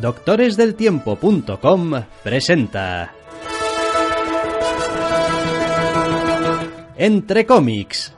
doctoresdeltiempo.com presenta Entre cómics.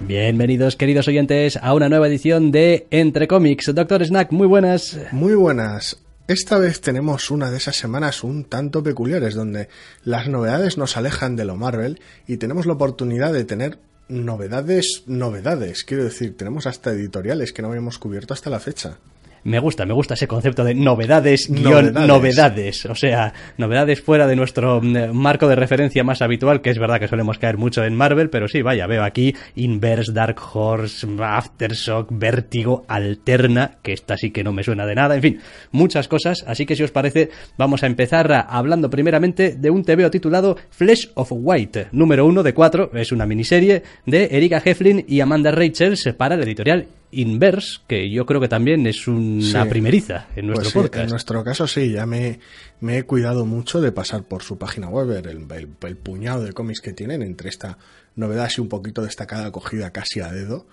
Bienvenidos, queridos oyentes, a una nueva edición de Entre Cómics. Doctor Snack, muy buenas. Muy buenas. Esta vez tenemos una de esas semanas un tanto peculiares donde las novedades nos alejan de lo Marvel y tenemos la oportunidad de tener novedades, novedades. Quiero decir, tenemos hasta editoriales que no habíamos cubierto hasta la fecha. Me gusta, me gusta ese concepto de novedades, guion novedades. O sea, novedades fuera de nuestro mm, marco de referencia más habitual, que es verdad que solemos caer mucho en Marvel, pero sí, vaya, veo aquí Inverse, Dark Horse, Aftershock, Vértigo, Alterna, que esta sí que no me suena de nada, en fin, muchas cosas. Así que si os parece, vamos a empezar hablando primeramente de un TVO titulado Flesh of White, número uno de cuatro, es una miniserie de Erika Heflin y Amanda Rachels para la editorial Inverse, que yo creo que también es una primeriza en nuestro pues podcast. En nuestro caso sí, ya me, he cuidado mucho de pasar por su página web, el, el, puñado de cómics que tienen entre esta novedad así un poquito destacada, cogida casi a dedo.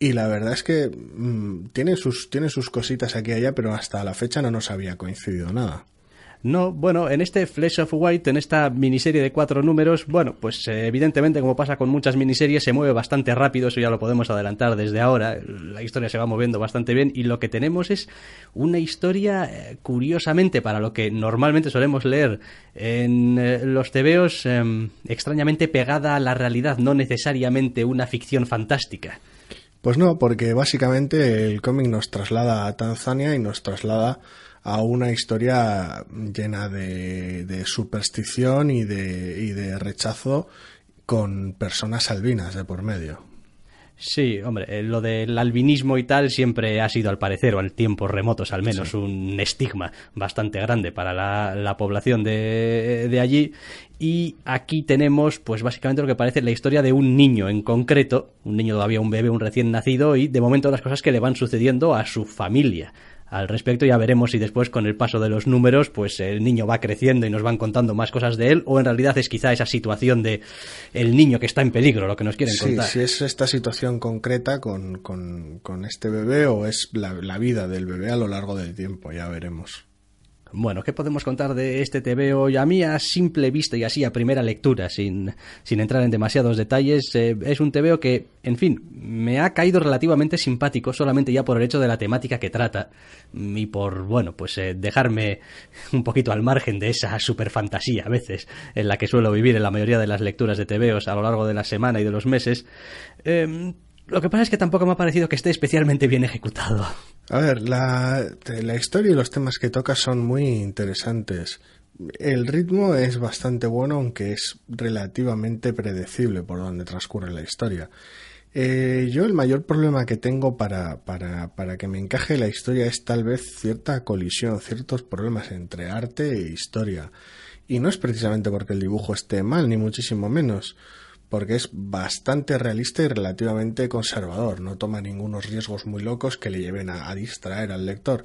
Y la verdad es que mm, tiene, sus, tiene sus cositas aquí y allá, pero hasta la fecha no nos había coincidido nada. No, bueno, en este Flesh of White, en esta miniserie de cuatro números, bueno, pues eh, evidentemente, como pasa con muchas miniseries, se mueve bastante rápido, eso ya lo podemos adelantar desde ahora. La historia se va moviendo bastante bien y lo que tenemos es una historia, eh, curiosamente, para lo que normalmente solemos leer en eh, los tebeos, em, extrañamente pegada a la realidad, no necesariamente una ficción fantástica. Pues no, porque básicamente el cómic nos traslada a Tanzania y nos traslada a una historia llena de, superstición y de, y de rechazo con personas albinas de por medio. Sí, hombre, eh, lo del albinismo y tal siempre ha sido, al parecer, o en tiempos remotos al menos, un estigma bastante grande para la, población de, de, allí. Y aquí tenemos, pues básicamente lo que parece la historia de un niño en concreto, un niño todavía un bebé, un recién nacido, y de momento las cosas que le van sucediendo a su familia al respecto. Ya veremos si después con el paso de los números pues el niño va creciendo y nos van contando más cosas de él o en realidad es quizá esa situación de el niño que está en peligro lo que nos quieren contar. Si es esta situación concreta con, con, este bebé o es la vida del bebé a lo largo del tiempo, ya veremos. Bueno, ¿qué podemos contar de este TVO? Y a mí, a simple vista y así a primera lectura, sin, sin entrar en demasiados detalles, eh, es un TVO que, en fin, me ha caído relativamente simpático solamente ya por el hecho de la temática que trata y por, bueno, pues eh, dejarme un poquito al margen de esa super fantasía a veces en la que suelo vivir en la mayoría de las lecturas de TVOs a lo largo de la semana y de los meses. Eh, lo que pasa es que tampoco me ha parecido que esté especialmente bien ejecutado. A ver, la, historia y los temas que toca son muy interesantes. El ritmo es bastante bueno, aunque es relativamente predecible por donde transcurre la historia. Eh, yo el mayor problema que tengo para, para, para, que me encaje la historia es tal vez cierta colisión, ciertos problemas entre arte e historia. Y no es precisamente porque el dibujo esté mal, ni muchísimo menos porque es bastante realista y relativamente conservador, no toma ningunos riesgos muy locos que le lleven a, distraer al lector.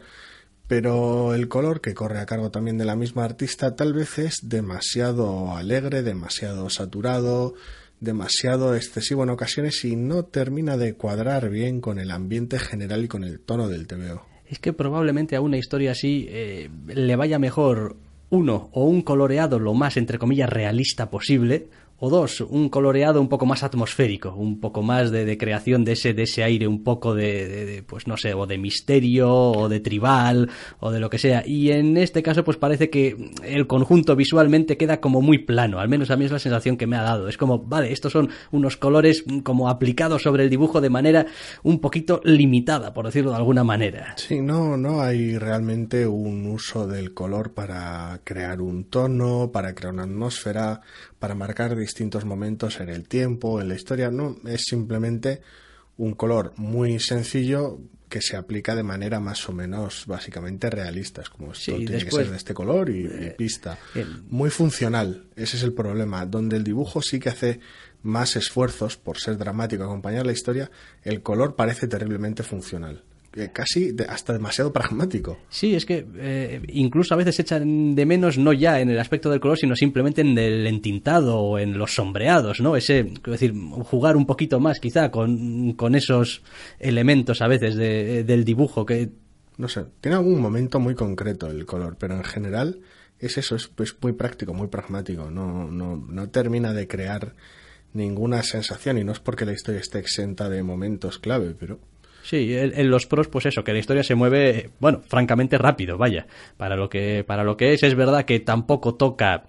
Pero el color, que corre a cargo también de la misma artista, tal vez es demasiado alegre, demasiado saturado, demasiado excesivo en ocasiones y no termina de cuadrar bien con el ambiente general y con el tono del TVO. Es que probablemente a una historia así eh, le vaya mejor uno o un coloreado lo más entre comillas realista posible o dos, un coloreado un poco más atmosférico, un poco más de, creación de ese, de ese aire, un poco de, pues no sé, o de misterio, o de tribal, o de lo que sea. Y en este caso, pues parece que el conjunto visualmente queda como muy plano, al menos a mí es la sensación que me ha dado. Es como, vale, estos son unos colores como aplicados sobre el dibujo de manera un poquito limitada, por decirlo de alguna manera. Sí, no, no hay realmente un uso del color para crear un tono, para crear una atmósfera, para marcar distintos momentos en el tiempo, en la historia, no, es simplemente un color muy sencillo que se aplica de manera más o menos básicamente realista. Es como esto tiene que ser de este color y, pista. Muy funcional, ese es el problema. Donde el dibujo sí que hace más esfuerzos por ser dramático, acompañar la historia, el color parece terriblemente funcional. Eh, casi hasta demasiado pragmático. Sí, es que eh, incluso a veces echan de menos no ya en el aspecto del color, sino simplemente en el entintado o en los sombreados, ¿no? Ese, es decir, jugar un poquito más quizá con, con esos elementos a veces de, del dibujo que... No sé, tiene algún momento muy concreto el color, pero en general es eso, es pues, muy práctico, muy pragmático, no, no, no termina de crear ninguna sensación y no es porque la historia esté exenta de momentos clave, pero Sí, en, los pros, pues eso, que la historia se mueve, bueno, francamente rápido, vaya. Para lo que, para lo que es, es verdad que tampoco toca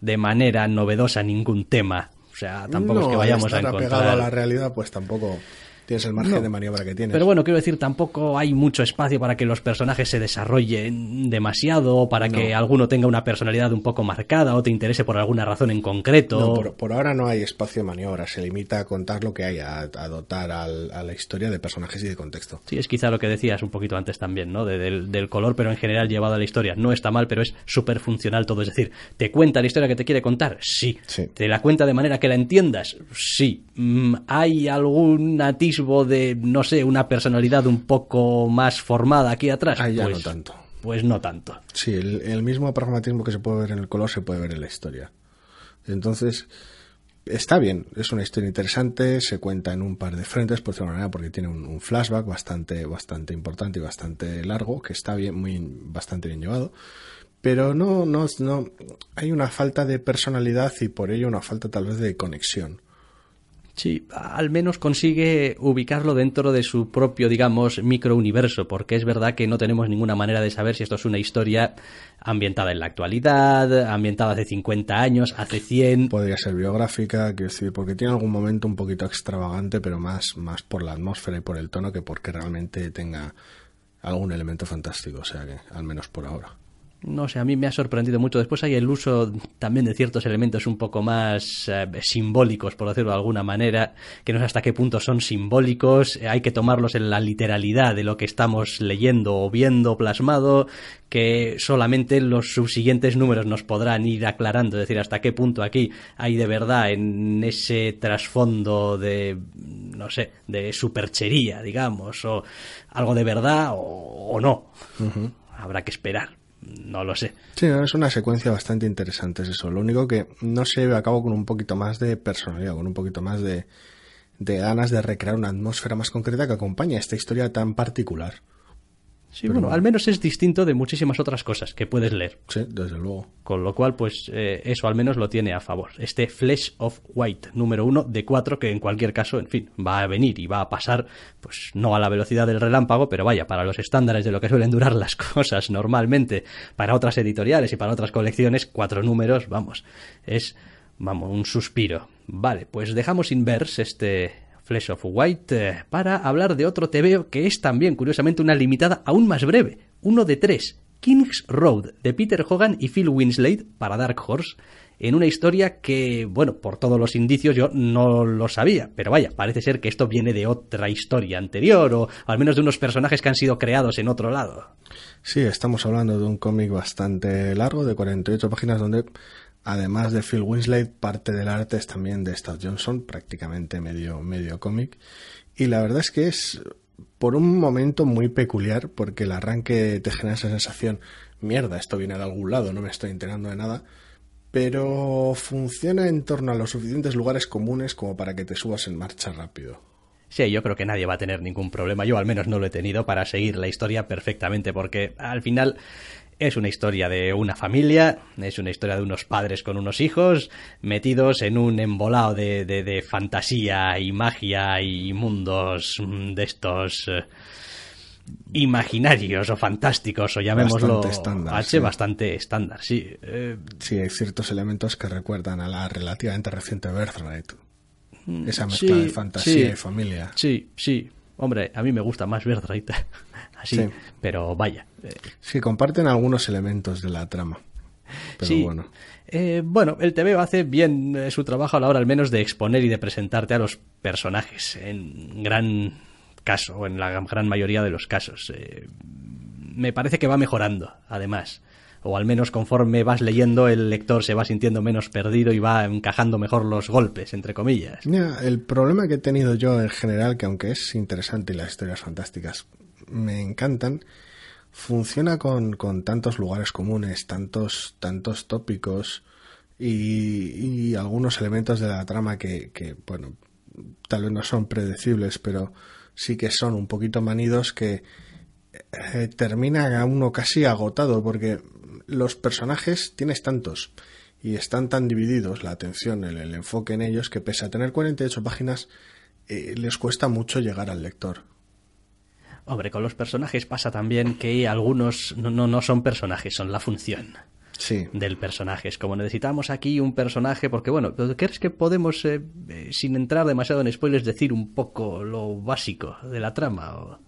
de manera novedosa ningún tema. O sea, tampoco es que vayamos a encontrar. a la realidad, pues tampoco tienes el margen de maniobra que tienes. Pero bueno, quiero decir, tampoco hay mucho espacio para que los personajes se desarrollen demasiado, para que alguno tenga una personalidad un poco marcada o te interese por alguna razón en concreto. No, por, ahora no hay espacio de maniobra, se limita a contar lo que hay, a, dotar a la historia de personajes y de contexto. Sí, es quizá lo que decías un poquito antes también, ¿no? del, color, pero en general llevado a la historia. No está mal, pero es súper funcional todo. Es decir, ¿te cuenta la historia que te quiere contar? Sí. ¿Te la cuenta de manera que la entiendas? Sí. Mm, ¿Hay algún atisbo de, no sé, una personalidad un poco más formada aquí atrás. Ah, ya pues, no tanto. Pues no tanto. Sí, el, mismo pragmatismo que se puede ver en el color se puede ver en la historia. Entonces, está bien, es una historia interesante, se cuenta en un par de frentes, por decirlo manera, porque tiene un, flashback bastante, bastante importante y bastante largo, que está bien, muy, bastante bien llevado. Pero no, no, no, hay una falta de personalidad y por ello una falta tal vez de conexión. Sí, al menos consigue ubicarlo dentro de su propio, digamos, microuniverso, porque es verdad que no tenemos ninguna manera de saber si esto es una historia ambientada en la actualidad, ambientada hace 50 años, hace 100. Podría ser biográfica, quiero decir, porque tiene algún momento un poquito extravagante, pero más, más por la atmósfera y por el tono que porque realmente tenga algún elemento fantástico, o sea que, al menos por ahora no sé, a mí me ha sorprendido mucho. Después hay el uso también de ciertos elementos un poco más eh, simbólicos, por decirlo de alguna manera, que no sé hasta qué punto son simbólicos. Eh, hay que tomarlos en la literalidad de lo que estamos leyendo o viendo plasmado, que solamente los subsiguientes números nos podrán ir aclarando, es decir, hasta qué punto aquí hay de verdad en ese trasfondo de, no sé, de superchería, digamos, o algo de verdad o, no. Habrá que esperar no lo sé. Sí, es una secuencia bastante interesante, es eso. Lo único que no se lleva a cabo con un poquito más de personalidad, con un poquito más de, de ganas de recrear una atmósfera más concreta que acompaña esta historia tan particular. Sí, bueno, al menos es distinto de muchísimas otras cosas que puedes leer. Sí, desde luego. Con lo cual, pues eh, eso al menos lo tiene a favor. Este Flesh of White número uno de cuatro, que en cualquier caso, en fin, va a venir y va a pasar, pues no a la velocidad del relámpago, pero vaya, para los estándares de lo que suelen durar las cosas normalmente, para otras editoriales y para otras colecciones, cuatro números, vamos, es, vamos, un suspiro. Vale, pues dejamos inverse este Flesh of White, eh, para hablar de otro TVO que es también, curiosamente, una limitada aún más breve, uno de tres, King's Road, de Peter Hogan y Phil Winslade, para Dark Horse, en una historia que, bueno, por todos los indicios yo no lo sabía, pero vaya, parece ser que esto viene de otra historia anterior, o al menos de unos personajes que han sido creados en otro lado. Sí, estamos hablando de un cómic bastante largo, de 48 páginas, donde Además de Phil Winslade, parte del arte es también de Stott Johnson, prácticamente medio, medio cómic. Y la verdad es que es por un momento muy peculiar, porque el arranque te genera esa sensación, mierda, esto viene de algún lado, no me estoy enterando de nada, pero funciona en torno a los suficientes lugares comunes como para que te subas en marcha rápido. Sí, yo creo que nadie va a tener ningún problema. Yo al menos no lo he tenido para seguir la historia perfectamente, porque al final es una historia de una familia, es una historia de unos padres con unos hijos metidos en un embolado de, de, fantasía y magia y mundos de estos eh, imaginarios o fantásticos o llamémoslo bastante estándar, H bastante estándar, sí. Eh, sí, hay ciertos elementos que recuerdan a la relativamente reciente Birthright. Mm, Esa mezcla de fantasía y familia. Sí, sí. Hombre, a mí me gusta más Birthright. Así, pero vaya. Eh. Sí, comparten algunos elementos de la trama. Pero sí. bueno. Eh, bueno, el TV hace bien eh, su trabajo a la hora al menos de exponer y de presentarte a los personajes en gran caso, o en la gran mayoría de los casos. me parece que va mejorando, además o al menos conforme vas leyendo el lector se va sintiendo menos perdido y va encajando mejor los golpes, entre comillas. el problema que he tenido yo en general, que aunque es interesante y las historias fantásticas me encantan, funciona con, con tantos lugares comunes, tantos, tantos tópicos y, algunos elementos de la trama que, que, bueno, tal vez no son predecibles, pero sí que son un poquito manidos que eh, a uno casi agotado porque los personajes tienes tantos y están tan divididos la atención, el, el enfoque en ellos que pese a tener 48 páginas eh, les cuesta mucho llegar al lector. Hombre, con los personajes pasa también que algunos no, no, no son personajes, son la función sí. del personaje. Es como necesitamos aquí un personaje, porque bueno, ¿crees que podemos, eh, eh, sin entrar demasiado en spoilers, decir un poco lo básico de la trama? O...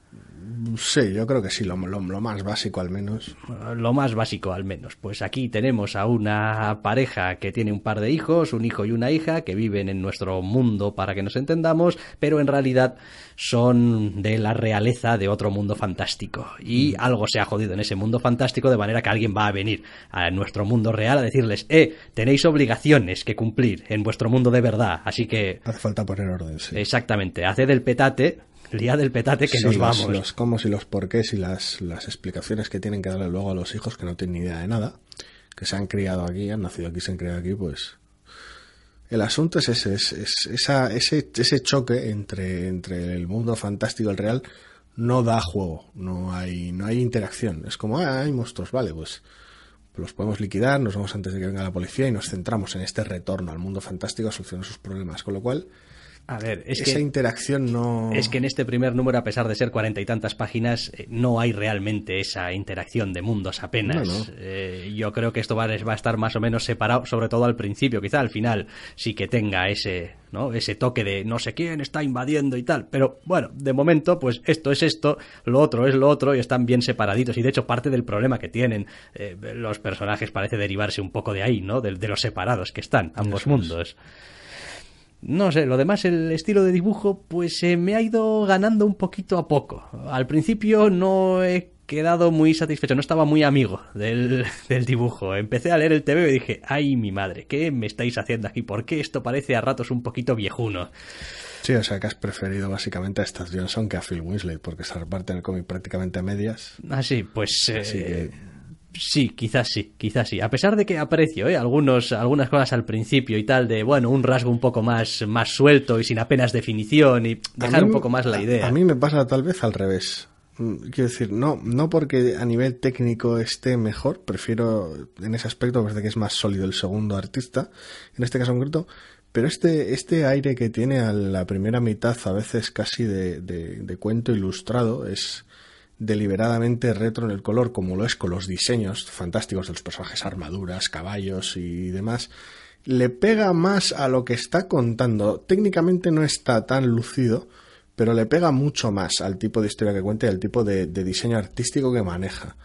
Sí, yo creo que sí, lo, lo, lo, más básico al menos. Lo más básico al menos. Pues aquí tenemos a una pareja que tiene un par de hijos, un hijo y una hija, que viven en nuestro mundo para que nos entendamos, pero en realidad son de la realeza de otro mundo fantástico. Y mm. algo se ha jodido en ese mundo fantástico de manera que alguien va a venir a nuestro mundo real a decirles, eh, tenéis obligaciones que cumplir en vuestro mundo de verdad, así que... Hace falta poner orden, sí. Exactamente, haced el petate día del petate que sí, nos los, vamos. Los cómo y los porqués y las, las explicaciones que tienen que darle luego a los hijos que no tienen ni idea de nada, que se han criado aquí, han nacido aquí, se han criado aquí, pues. El asunto es ese, es, es esa, ese, ese choque entre, entre el mundo fantástico y el real no da juego, no hay, no hay interacción. Es como, ah, hay monstruos, vale, pues los podemos liquidar, nos vamos antes de que venga la policía y nos centramos en este retorno al mundo fantástico a solucionar sus problemas. Con lo cual, a ver, es esa que, interacción no. Es que en este primer número, a pesar de ser cuarenta y tantas páginas, eh, no hay realmente esa interacción de mundos apenas. No, no. Eh, yo creo que esto va, va, a estar más o menos separado, sobre todo al principio. Quizá al final sí que tenga ese, ¿no? ese toque de no sé quién está invadiendo y tal. Pero bueno, de momento, pues esto es esto, lo otro es lo otro y están bien separaditos. Y de hecho, parte del problema que tienen eh, los personajes parece derivarse un poco de ahí, ¿no? De, de los separados que están ambos Eso mundos. Es. No sé, lo demás, el estilo de dibujo, pues eh, me ha ido ganando un poquito a poco. Al principio no he quedado muy satisfecho, no estaba muy amigo del, del, dibujo. Empecé a leer el TV y dije, ay mi madre, ¿qué me estáis haciendo aquí? ¿Por qué esto parece a ratos un poquito viejuno? Sí, o sea que has preferido básicamente a Stas Johnson que a Phil Winsley, porque se reparte en el cómic prácticamente a medias. Ah, sí, pues... Así eh, que... Sí, quizás sí, quizás sí. A pesar de que aprecio ¿eh? Algunos, algunas cosas al principio y tal, de, bueno, un rasgo un poco más, más suelto y sin apenas definición y dejar mí, un poco más la idea. A, a, mí me pasa tal vez al revés. Quiero decir, no, no porque a nivel técnico esté mejor, prefiero en ese aspecto, desde que es más sólido el segundo artista, en este caso concreto, pero este, este aire que tiene a la primera mitad, a veces casi de, de, de cuento ilustrado, es deliberadamente retro en el color, como lo es con los diseños fantásticos de los personajes, armaduras, caballos y demás, le pega más a lo que está contando. Técnicamente no está tan lucido, pero le pega mucho más al tipo de historia que cuenta y al tipo de, de diseño artístico que maneja.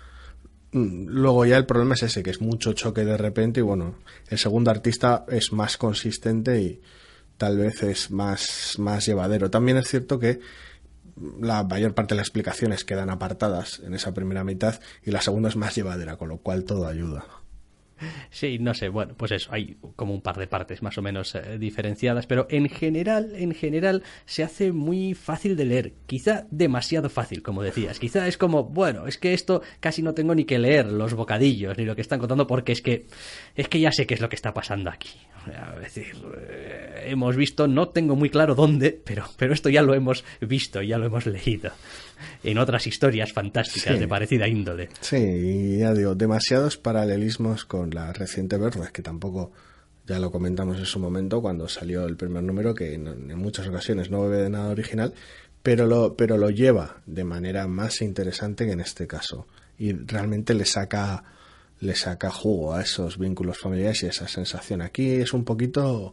Luego ya el problema es ese, que es mucho choque de repente y bueno, el segundo artista es más consistente y tal vez es más, más llevadero. También es cierto que la mayor parte de las explicaciones quedan apartadas en esa primera mitad y la segunda es más llevadera, con lo cual todo ayuda. Sí, no sé, bueno, pues eso, hay como un par de partes más o menos eh, diferenciadas, pero en general, en general se hace muy fácil de leer, quizá demasiado fácil, como decías, quizá es como, bueno, es que esto casi no tengo ni que leer los bocadillos ni lo que están contando porque es que es que ya sé qué es lo que está pasando aquí. Es decir, eh, hemos visto, no tengo muy claro dónde, pero, pero esto ya lo hemos visto, ya lo hemos leído en otras historias fantásticas Sí. de parecida índole. Sí, y ya digo, demasiados paralelismos con la reciente Verdes, que tampoco ya lo comentamos en su momento cuando salió el primer número, que en, en muchas ocasiones no bebe de nada original, pero lo, pero lo lleva de manera más interesante que en este caso. Y realmente le saca, le saca jugo a esos vínculos familiares y esa sensación. Aquí es un poquito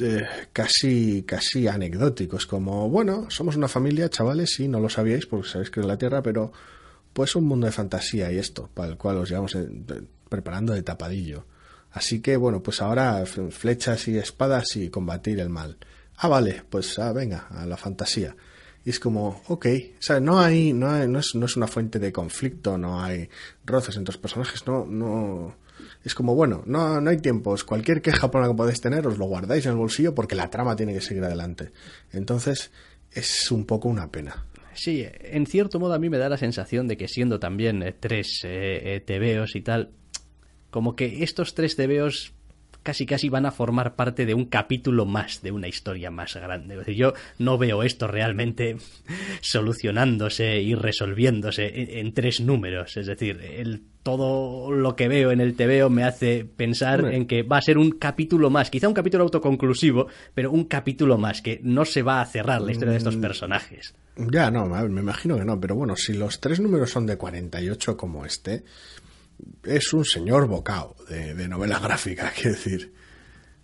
eh, casi, casi anecdóticos, como, bueno, somos una familia, chavales, sí, no lo sabíais porque sabéis que es la Tierra, pero pues un mundo de fantasía y esto, para el cual os llevamos preparando de tapadillo. Así que, bueno, pues ahora flechas y espadas y combatir el mal. Ah, vale, pues ah, venga, a la fantasía. Y es como, ok, o sea, no hay, no, es, no es una fuente de conflicto, no hay roces entre los personajes, no, no, es como, bueno, no, no hay tiempos. Cualquier queja por la que podéis tener, os lo guardáis en el bolsillo porque la trama tiene que seguir adelante. Entonces, es un poco una pena. Sí, en cierto modo a mí me da la sensación de que siendo también eh, tres eh, eh, y tal, como que estos tres tebeos casi casi van a formar parte de un capítulo más, de una historia más grande. Es decir, yo no veo esto realmente solucionándose y resolviéndose en, en tres números. Es decir, el todo lo que veo en el TVO me hace pensar en que va a ser un capítulo más, quizá un capítulo autoconclusivo, pero un capítulo más, que no se va a cerrar la historia de estos mm. personajes. Ya, no, me imagino que no, pero bueno, si los tres números son de 48 como este, es un señor bocao de, de novela gráfica, quiero decir.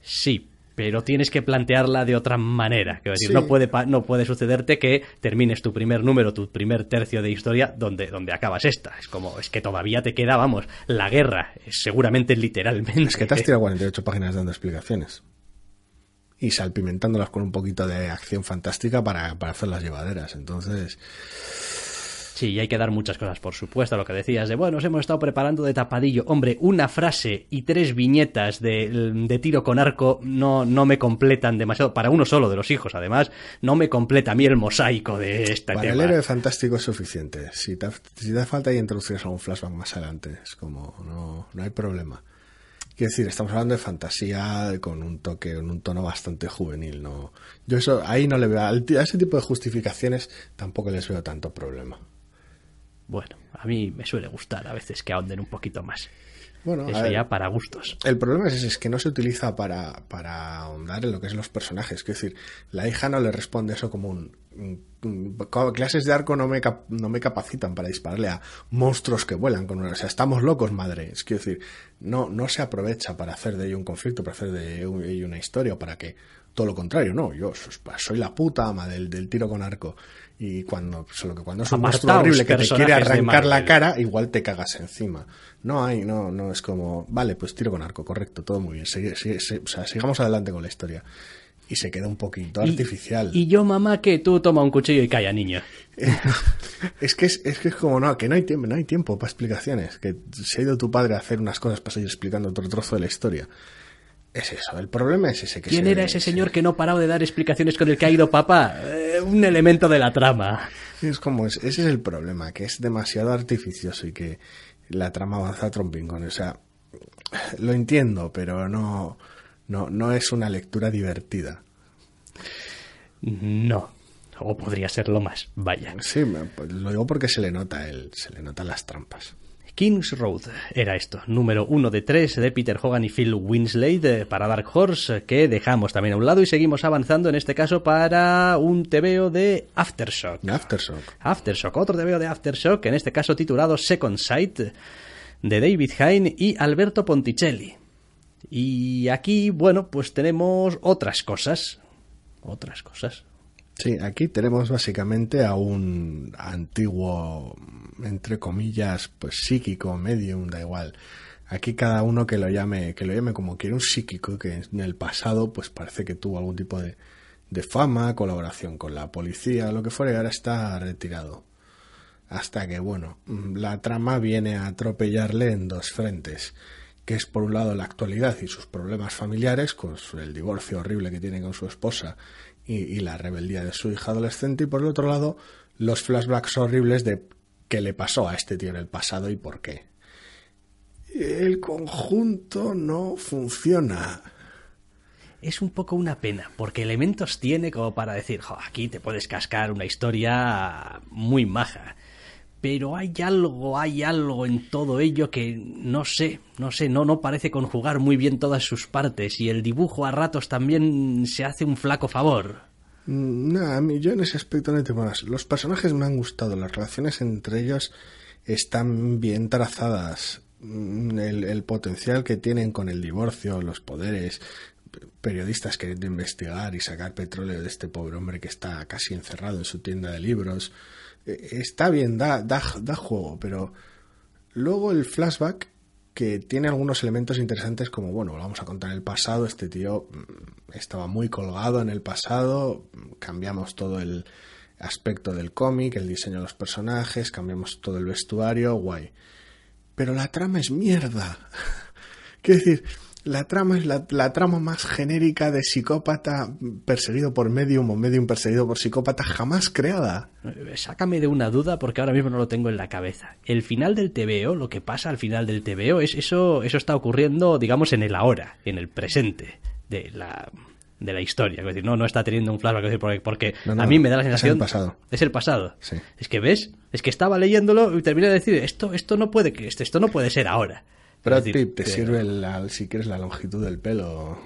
Sí, pero tienes que plantearla de otra manera. decir, no, puede, no puede sucederte que termines tu primer número, tu primer tercio de historia donde, donde acabas esta. Es como, es que todavía te queda, vamos, la guerra, seguramente literalmente. Es que te has tirado 48 páginas dando explicaciones. Y salpimentándolas con un poquito de acción fantástica para, para hacer las llevaderas. Entonces Sí, y hay que dar muchas cosas, por supuesto, lo que decías de, bueno, nos hemos estado preparando de tapadillo. Hombre, una frase y tres viñetas de, tiro con arco no, no me completan demasiado. Para uno solo de los hijos, además, no me completa a mí el mosaico de esta Para el héroe fantástico es suficiente. Si te, si te falta y introducir algún flashback más adelante, es como, no, no hay problema. Quiero decir, estamos hablando de fantasía con un toque, con un tono bastante juvenil, ¿no? Yo eso, ahí no le veo, a ese tipo de justificaciones tampoco les veo tanto problema. Bueno, a mí me suele gustar a veces que ahonden un poquito más. Bueno, Eso ya para gustos. El problema es, ese, es que no se utiliza para, para ahondar en lo que es los personajes. Es decir, la hija no le responde eso como un, clases de arco no me, no me capacitan para dispararle a monstruos que vuelan con una, o sea estamos locos madre es decir no no se aprovecha para hacer de ello un conflicto para hacer de ello una historia o para que todo lo contrario no yo soy la puta ama del, del tiro con arco y cuando solo que cuando es un monstruo horrible que te quiere arrancar la cara igual te cagas encima no hay no no es como vale pues tiro con arco correcto todo muy bien o sea, sigamos adelante con la historia y se queda un poquito artificial. Y yo, mamá, que tú toma un cuchillo y calla, niño. es, que es, es, que es como, no, que no hay, tiempo, no hay tiempo para explicaciones. Que se ha ido tu padre a hacer unas cosas para seguir explicando otro trozo de la historia. Es eso, el problema es ese que ¿Quién era ese señor que no ha parado de dar explicaciones con el que ha ido papá? Eh, un elemento de la trama. Es como, ese es el problema, que es demasiado artificioso y que la trama avanza a trompingón. O sea, lo entiendo, pero no no, no es una lectura divertida. No. O podría serlo más, vaya. Sí, pues lo digo porque se le nota el, se le notan las trampas. King's Road era esto, número uno de tres de Peter Hogan y Phil Winslade para Dark Horse, que dejamos también a un lado y seguimos avanzando en este caso para un TVO de Aftershock. Aftershock. Aftershock, otro TVO de Aftershock, en este caso titulado Second Sight, de David Hine y Alberto Ponticelli. Y aquí, bueno, pues tenemos otras cosas. Otras cosas. Sí, aquí tenemos básicamente a un antiguo, entre comillas, pues psíquico, medium, da igual. Aquí cada uno que lo llame, que lo llame como quiere, un psíquico que en el pasado, pues parece que tuvo algún tipo de, de fama, colaboración con la policía, lo que fuera, y ahora está retirado. Hasta que, bueno, la trama viene a atropellarle en dos frentes que es por un lado la actualidad y sus problemas familiares, con el divorcio horrible que tiene con su esposa y, la rebeldía de su hija adolescente, y por el otro lado los flashbacks horribles de qué le pasó a este tío en el pasado y por qué. El conjunto no funciona. Es un poco una pena, porque elementos tiene como para decir, aquí te puedes cascar una historia muy maja pero hay algo, hay algo en todo ello que no sé, no sé, no, no parece conjugar muy bien todas sus partes y el dibujo a ratos también se hace un flaco favor. Mm, no, a mí yo en ese aspecto no tengo más. Los personajes me han gustado, las relaciones entre ellos están bien trazadas. Mm, el, potencial que tienen con el divorcio, los poderes, periodistas queriendo investigar y sacar petróleo de este pobre hombre que está casi encerrado en su tienda de libros está bien, da, da, da juego, pero luego el flashback que tiene algunos elementos interesantes como, bueno, vamos a contar el pasado, este tío mm, estaba muy colgado en el pasado, cambiamos todo el aspecto del cómic, el diseño de los personajes, cambiamos todo el vestuario, guay. Pero la trama es mierda. Quiero decir, la trama es la, la, trama más genérica de psicópata perseguido por medium o medium perseguido por psicópata jamás creada. Sácame de una duda porque ahora mismo no lo tengo en la cabeza. El final del TVO, lo que pasa al final del TVO, es eso, eso está ocurriendo, digamos, en el ahora, en el presente de la de la historia. Es decir, no, no está teniendo un flashback. decir, porque, porque a mí me da la sensación. Es el pasado. Es el pasado. Es que ves, es que estaba leyéndolo y terminé de decir, esto, esto no puede, esto, esto no puede ser ahora. Decir, te sirve la, si quieres la longitud del pelo.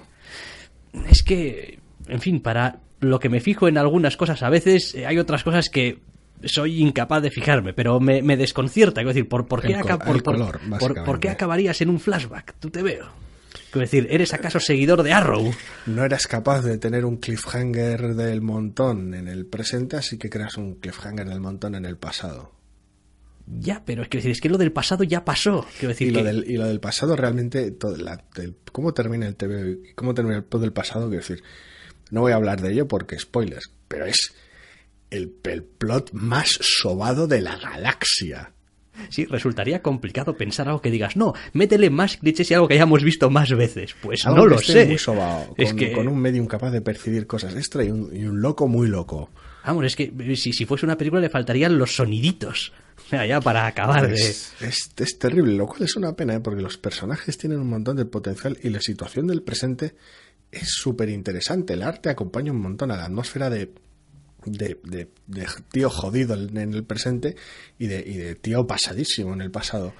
Es que, en fin, para lo que me fijo en algunas cosas a veces, eh, hay otras cosas que soy incapaz de fijarme, pero me, me desconcierta. Es decir, ¿por, por qué, por, por, qué acabarías en un flashback? Tú te veo. Es decir, ¿eres acaso seguidor de Arrow? No eras capaz de tener un cliffhanger del montón en el presente, así que creas un cliffhanger del montón en el pasado. Ya, pero es que, es que lo del pasado ya pasó. decir y, lo del, y lo del pasado realmente, todo, cómo termina el TV, cómo termina el del pasado, quiero decir, no voy a hablar de ello porque spoilers, pero es el, el plot más sobado de la galaxia. Sí, resultaría complicado pensar algo que digas, no, métele más clichés y algo que hayamos visto más veces. Pues no lo sé. Muy sobado, con, es que... con un medium capaz de percibir cosas extra y un, y un loco muy loco. Vamos, es que si, si, fuese una película le faltarían los soniditos. O sea, ya para acabar de... Es, es, terrible, lo cual es una pena, ¿eh? porque los personajes tienen un montón de potencial y la situación del presente es súper interesante. El arte acompaña un montón a la atmósfera de de, de, de, tío jodido en el presente y de, y de tío pasadísimo en el pasado.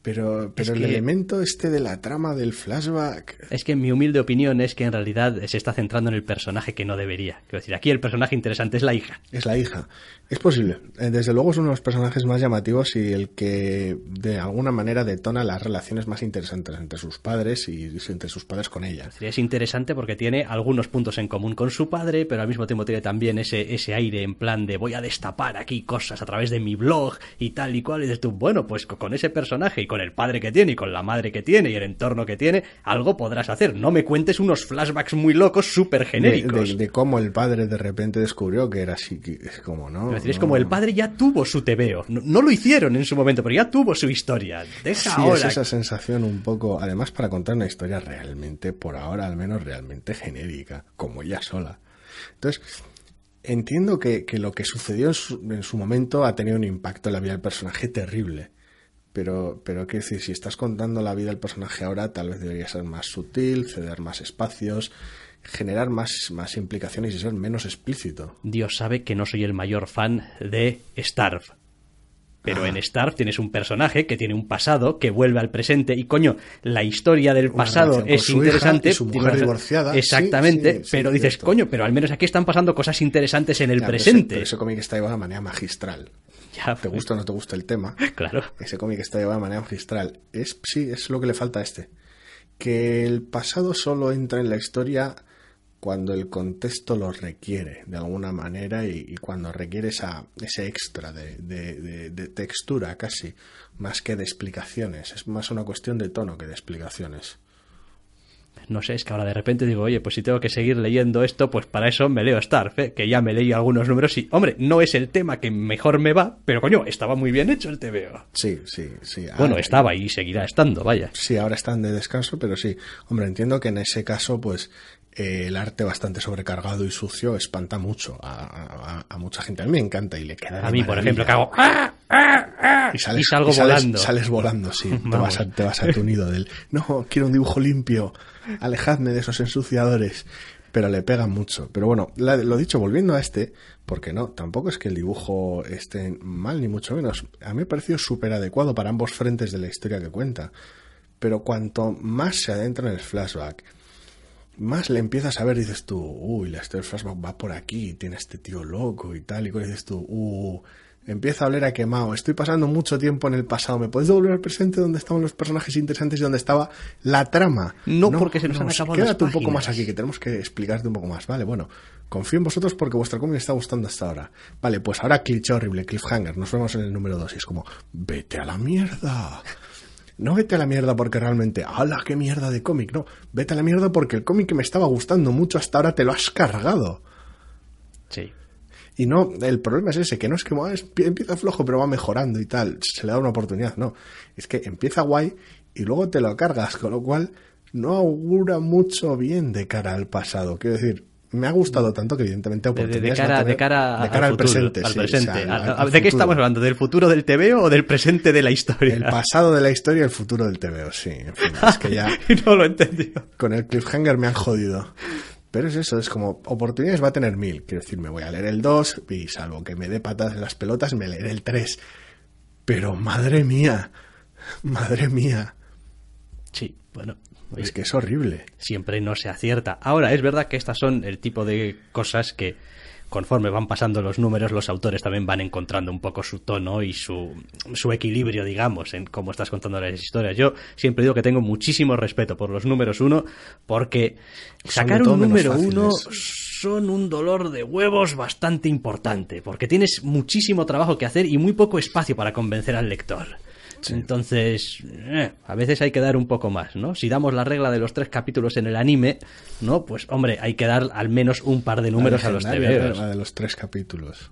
Pero, pero el elemento este de la trama del flashback. Es que mi humilde opinión es que en realidad se está centrando en el personaje que no debería. Quiero decir, aquí el personaje interesante es la hija. Es la hija. Es posible. Eh, desde luego es uno de los personajes más llamativos y el que de alguna manera detona las relaciones más interesantes entre sus padres y entre sus padres con ella. Es interesante porque tiene algunos puntos en común con su padre, pero al mismo tiempo tiene también ese, ese aire en plan de voy a destapar aquí cosas a través de mi blog y tal y cual. Y dices tú, bueno, pues con ese personaje y con el padre que tiene y con la madre que tiene y el entorno que tiene, algo podrás hacer. No me cuentes unos flashbacks muy locos, súper genéricos. De, cómo el padre de repente descubrió que era así, es como, ¿no? Es decir, es como el padre ya tuvo su tebeo. No, lo hicieron en su momento, pero ya tuvo su historia. Deja sí, es esa sensación un poco, además para contar una historia realmente, por ahora al menos realmente genérica, como ella sola. Entonces, entiendo que, lo que sucedió en su, en su, momento ha tenido un impacto en la vida del personaje terrible. Pero, pero quiero decir, si estás contando la vida del personaje ahora, tal vez debería ser más sutil, ceder más espacios, generar más, más implicaciones y ser menos explícito. Dios sabe que no soy el mayor fan de Starve. Pero en Starve tienes un personaje que tiene un pasado, que vuelve al presente, y coño, la historia del pasado es interesante. su mujer divorciada. Exactamente, pero dices, coño, pero al menos aquí están pasando cosas interesantes en el presente. Pero ese, cómic está llevado de manera magistral. Ya, ¿Te gusta o no te gusta el tema? Claro. Ese cómic está llevado de manera magistral. Es, sí, es lo que le falta a este. Que el pasado solo entra en la historia cuando el contexto lo requiere de alguna manera y, cuando requiere esa, ese extra de, de, textura casi, más que de explicaciones. Es más una cuestión de tono que de explicaciones no sé, es que ahora de repente digo, oye, pues si tengo que seguir leyendo esto, pues para eso me leo Starf, ¿eh? que ya me leí algunos números y, hombre, no es el tema que mejor me va, pero coño, estaba muy bien hecho el TVO. Sí, sí, sí. Bueno, estaba y seguirá estando, vaya. Sí, ahora están de descanso, pero sí. Hombre, entiendo que en ese caso, pues, eh, el arte bastante sobrecargado y sucio espanta mucho a, mucha gente. A mí me encanta y le queda. A mí, por ejemplo, que hago. ¡Ah, ah, ah! Y, sales, salgo volando. Sales volando, sí. te, vas a, te vas a tu nido del. No, quiero un dibujo limpio alejadme de esos ensuciadores. Pero le pega mucho. Pero bueno, lo dicho, volviendo a este, porque no, tampoco es que el dibujo esté mal, ni mucho menos. A mí me ha parecido súper adecuado para ambos frentes de la historia que cuenta. Pero cuanto más se adentra en el flashback, más le empiezas a ver, dices tú, uy, la historia flashback va por aquí, tiene este tío loco y tal, y dices tú, uh, Empieza a oler a quemado. Estoy pasando mucho tiempo en el pasado. ¿Me puedes devolver al presente donde estaban los personajes interesantes y donde estaba la trama? No, porque se nos han acabado Quédate un poco más aquí, que tenemos que explicarte un poco más. Vale, bueno. Confío en vosotros porque vuestra cómic está gustando hasta ahora. Vale, pues ahora cliché horrible, cliffhanger. Nos vemos en el número 2 y es como, vete a la mierda. No vete a la mierda porque realmente, ¡hala, qué mierda de cómic! No, vete a la mierda porque el cómic que me estaba gustando mucho hasta ahora te lo has cargado. Sí. Y no, el problema es ese, que no es que empieza flojo pero va mejorando y tal, se le da una oportunidad, no. Es que empieza guay y luego te lo cargas, con lo cual no augura mucho bien de cara al pasado. Quiero decir, me ha gustado tanto que evidentemente De, de- de oportunidades cara, de cara, de cara al, al, futuro, presente. al sí, presente. o sea, al- A- a- al ¿De qué estamos hablando? ¿Del futuro del TVO o del presente de la historia? El pasado de la historia y el futuro del TVO, sí. En fin, es que ya no lo he entendido. con el cliffhanger me han jodido. Pero es eso, es como oportunidades va a tener mil. Quiero decir, me voy a leer el 2 y salvo que me dé patas en las pelotas, me leeré el 3. Pero madre mía, madre mía, Sí, bueno. Es que es horrible. siempre no se acierta. Ahora, es verdad que estas son el tipo de cosas que conforme van pasando los números, los autores también van encontrando un poco su tono y su, su equilibrio, digamos, en cómo estás contando las historias. Yo siempre digo que tengo muchísimo respeto por los números uno, porque sacar un número uno son un dolor de huevos bastante importante, porque tienes muchísimo trabajo que hacer y muy poco espacio para convencer al lector. Entonces, eh, a veces hay que dar un poco más, ¿no? Si damos la regla de los tres capítulos en el anime, ¿no? Pues, hombre, hay que dar al menos un par de números a los TVOs. regla de los tres capítulos.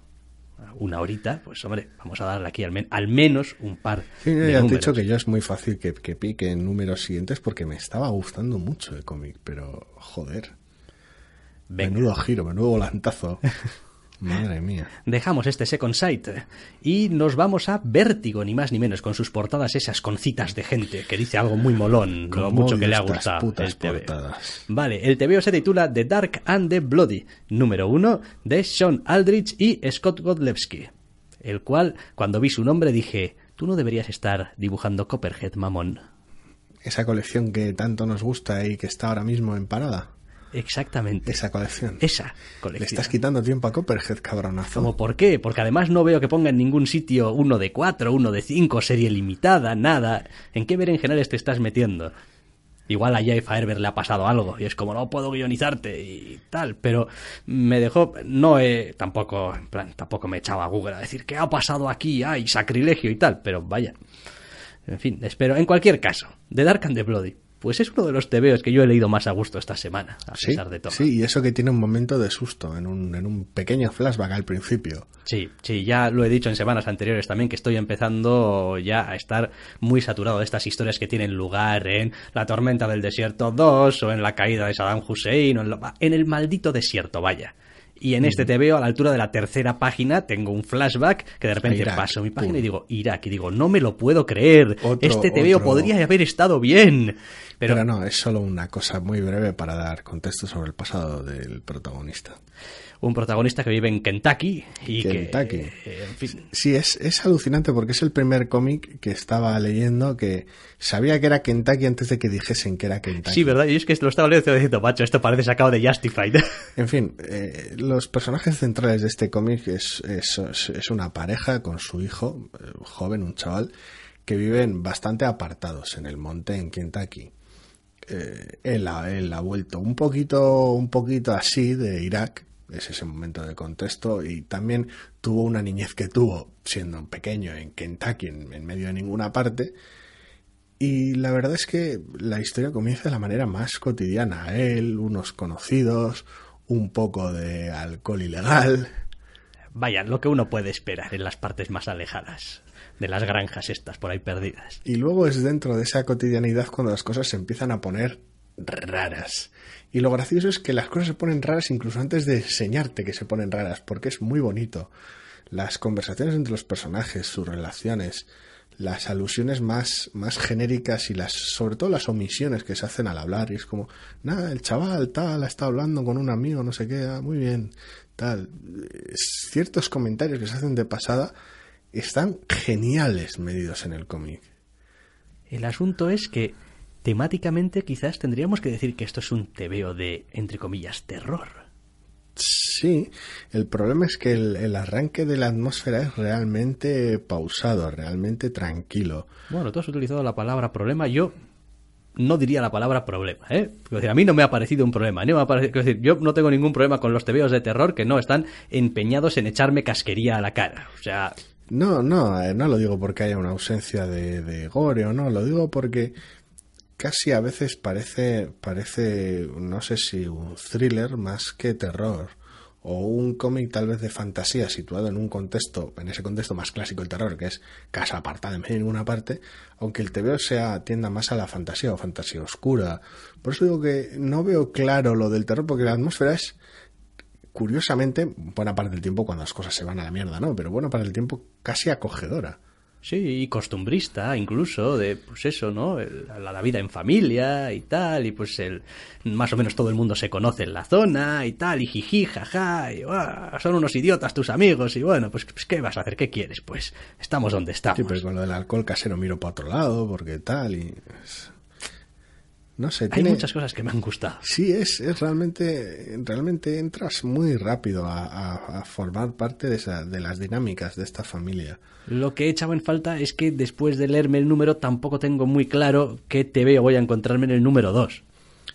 Una horita, pues, hombre, vamos a darle aquí al, men- al menos un par Sí, de ya te he números. dicho que yo es muy fácil que, que pique en números siguientes porque me estaba gustando mucho el cómic, pero joder, Venga. menudo giro, menudo volantazo. Madre mía. Dejamos este Second Sight y nos vamos a Vértigo, ni más ni menos, con sus portadas esas con citas de gente que dice algo muy molón, lo mucho que le ha gustado. putas el portadas. Vale, el TVO se titula The Dark and the Bloody, número uno, de Sean Aldrich y Scott Godlewski, el cual, cuando vi su nombre, dije, tú no deberías estar dibujando Copperhead, mamón. Esa colección que tanto nos gusta y que está ahora mismo en parada. Exactamente. Esa colección. Esa Le colección. estás quitando tiempo a Copperhead, cabronazo. ¿Cómo por qué? Porque además no veo que ponga en ningún sitio uno de cuatro, uno de cinco, serie limitada, nada. ¿En qué berenjenales te estás metiendo? Igual a Jay Faerber le ha pasado algo y es como no puedo guionizarte y tal, pero me dejó, no he, tampoco, en plan, tampoco me echaba a Google a decir qué ha pasado aquí, ay, sacrilegio y tal, pero vaya. En fin, espero, en cualquier caso, The Dark and the Bloody, pues es uno de los tebeos que yo he leído más a gusto esta semana, a Sí, pesar de todo. sí, y eso que tiene un momento de susto en un, en un pequeño flashback al principio. Sí, sí, ya lo he dicho en semanas anteriores también que estoy empezando ya a estar muy saturado de estas historias que tienen lugar en La tormenta del desierto 2 o en la caída de Saddam Hussein o en, lo- en el maldito desierto, vaya. Y en este te veo a la altura de la tercera página, tengo un flashback que de repente Irak, paso mi página y digo, Irak, y digo, no me lo puedo creer, Otro- este te veo podría haber estado bien. Pero, Pero, no, es solo una cosa muy breve para dar contexto sobre el pasado del protagonista. Un protagonista que vive en Kentucky y Kentucky. que, eh, en fin, Sí, es, es alucinante porque es el primer cómic que estaba leyendo que sabía que era Kentucky antes de que dijesen que era Kentucky. Sí, ¿verdad? Y es que lo estaba leyendo y estaba diciendo, macho, esto parece sacado de Justified. En fin, eh, los personajes centrales de este cómic es, es, es una pareja con su hijo, eh, joven, un chaval, que viven bastante apartados en el monte en Kentucky. Eh, él, ha, él ha vuelto un poquito, un poquito así de Irak, es ese momento de contexto, y también tuvo una niñez que tuvo siendo un pequeño en Kentucky, en, en medio de ninguna parte, y la verdad es que la historia comienza de la manera más cotidiana. Él, unos conocidos, un poco de alcohol ilegal. Vaya, lo que uno puede esperar en las partes más alejadas de las granjas estas por ahí perdidas. Y luego es dentro de esa cotidianidad cuando las cosas se empiezan a poner raras. Y lo gracioso es que las cosas se ponen raras incluso antes de enseñarte que se ponen raras, porque es muy bonito. Las conversaciones entre los personajes, sus relaciones, las alusiones más, más genéricas y las, sobre todo las omisiones que se hacen al hablar. Y es como, nada, el chaval tal, ha estado hablando con un amigo, no sé qué, ah, muy bien, tal. Ciertos comentarios que se hacen de pasada están geniales medidos en el cómic. El asunto es que temáticamente quizás tendríamos que decir que esto es un tebeo de, entre comillas, terror. Sí, el problema es que el, el arranque de la atmósfera es realmente pausado, realmente tranquilo. Bueno, tú has utilizado la palabra problema, yo no diría la palabra problema, ¿eh? Decir, a mí no me ha parecido un problema, ni me ha parecido- decir, yo no tengo ningún problema con los tebeos de terror que no están empeñados en echarme casquería a la cara. O sea, No, no, eh, no lo digo porque haya una ausencia de, de gore o no, lo digo porque casi a veces parece, parece, no sé si un thriller más que terror, o un cómic tal vez de fantasía situado en un contexto, en ese contexto más clásico del terror, que es casa apartada en ninguna parte, aunque el TVO sea tienda más a la fantasía o fantasía oscura. Por eso digo que no veo claro lo del terror, porque la atmósfera es curiosamente, buena parte del tiempo cuando las cosas se van a la mierda, ¿no? Pero bueno, para el tiempo casi acogedora. Sí, y costumbrista incluso, de pues eso, ¿no? la, vida en familia y tal, y pues el más o menos todo el mundo se conoce en la zona y tal, y jiji, jaja, y son unos idiotas tus amigos, y bueno, pues, pues, ¿qué vas a hacer? ¿Qué quieres? Pues estamos donde estamos. Sí, pero con lo del alcohol casero miro para otro lado, porque tal, y... No sé, Hay muchas cosas que me han gustado. Sí, es, es realmente, realmente entras muy rápido a, formar parte de, esa, de las dinámicas de esta familia. Lo que he echado en falta es que después de leerme el número tampoco tengo muy claro qué TV voy a encontrarme en el número 2.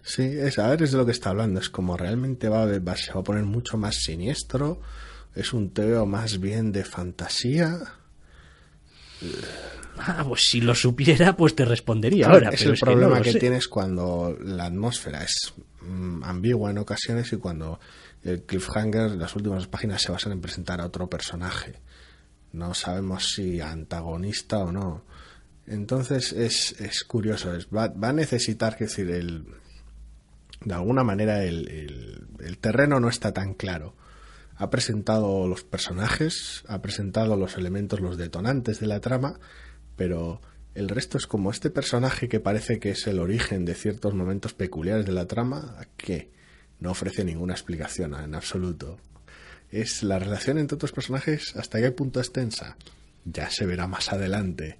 Sí, es, a ver, es de lo que está hablando. Es como realmente va, va, se va a poner mucho más siniestro. Es un TV más bien de fantasía. Ah, pues si lo supiera, pues te respondería ahora. Es el problema que, tienes cuando la atmósfera es mm, ambigua en ocasiones y cuando el cliffhanger, las últimas páginas se basan en presentar a otro personaje. No sabemos si antagonista o no. Entonces es, es curioso. Es, va, va, a necesitar, que decir, el, de alguna manera el, el terreno no está tan claro ha presentado los personajes, ha presentado los elementos, los detonantes de la trama, pero el resto es como este personaje que parece que es el origen de ciertos momentos peculiares de la trama, que no ofrece ninguna explicación en absoluto. Es la relación entre otros personajes hasta qué punto es tensa. Ya se verá más adelante.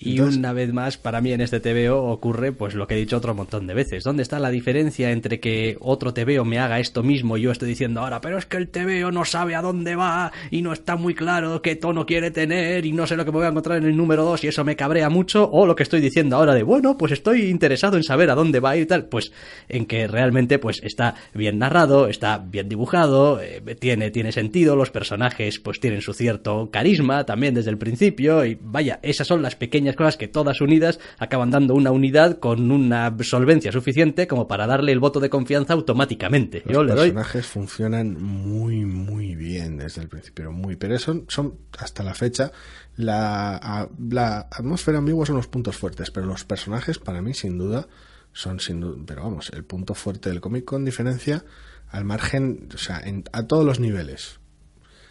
Y una vez más, para mí en este TVO ocurre pues lo que he dicho otro montón de veces. ¿Dónde está la diferencia entre que otro TVO me haga esto mismo y yo estoy diciendo ahora, pero es que el TVO no sabe a dónde va y no está muy claro qué tono quiere tener y no sé lo que me voy a encontrar en el número 2 y eso me cabrea mucho? O lo que estoy diciendo ahora de, bueno, pues estoy interesado en saber a dónde va y tal. Pues en que realmente pues está bien narrado, está bien dibujado, eh, tiene, tiene sentido, los personajes pues tienen su cierto carisma también desde el principio y vaya, esas son las pequeñas cosas que todas unidas acaban dando una unidad con una solvencia suficiente como para darle el voto de confianza automáticamente. Los personajes funcionan muy, muy bien desde el principio, muy, pero son, son hasta la fecha la, la atmósfera ambigua son los puntos fuertes, pero los personajes para mí sin duda son sin duda, pero vamos, el punto fuerte del cómic con diferencia al margen, o sea, a todos los niveles.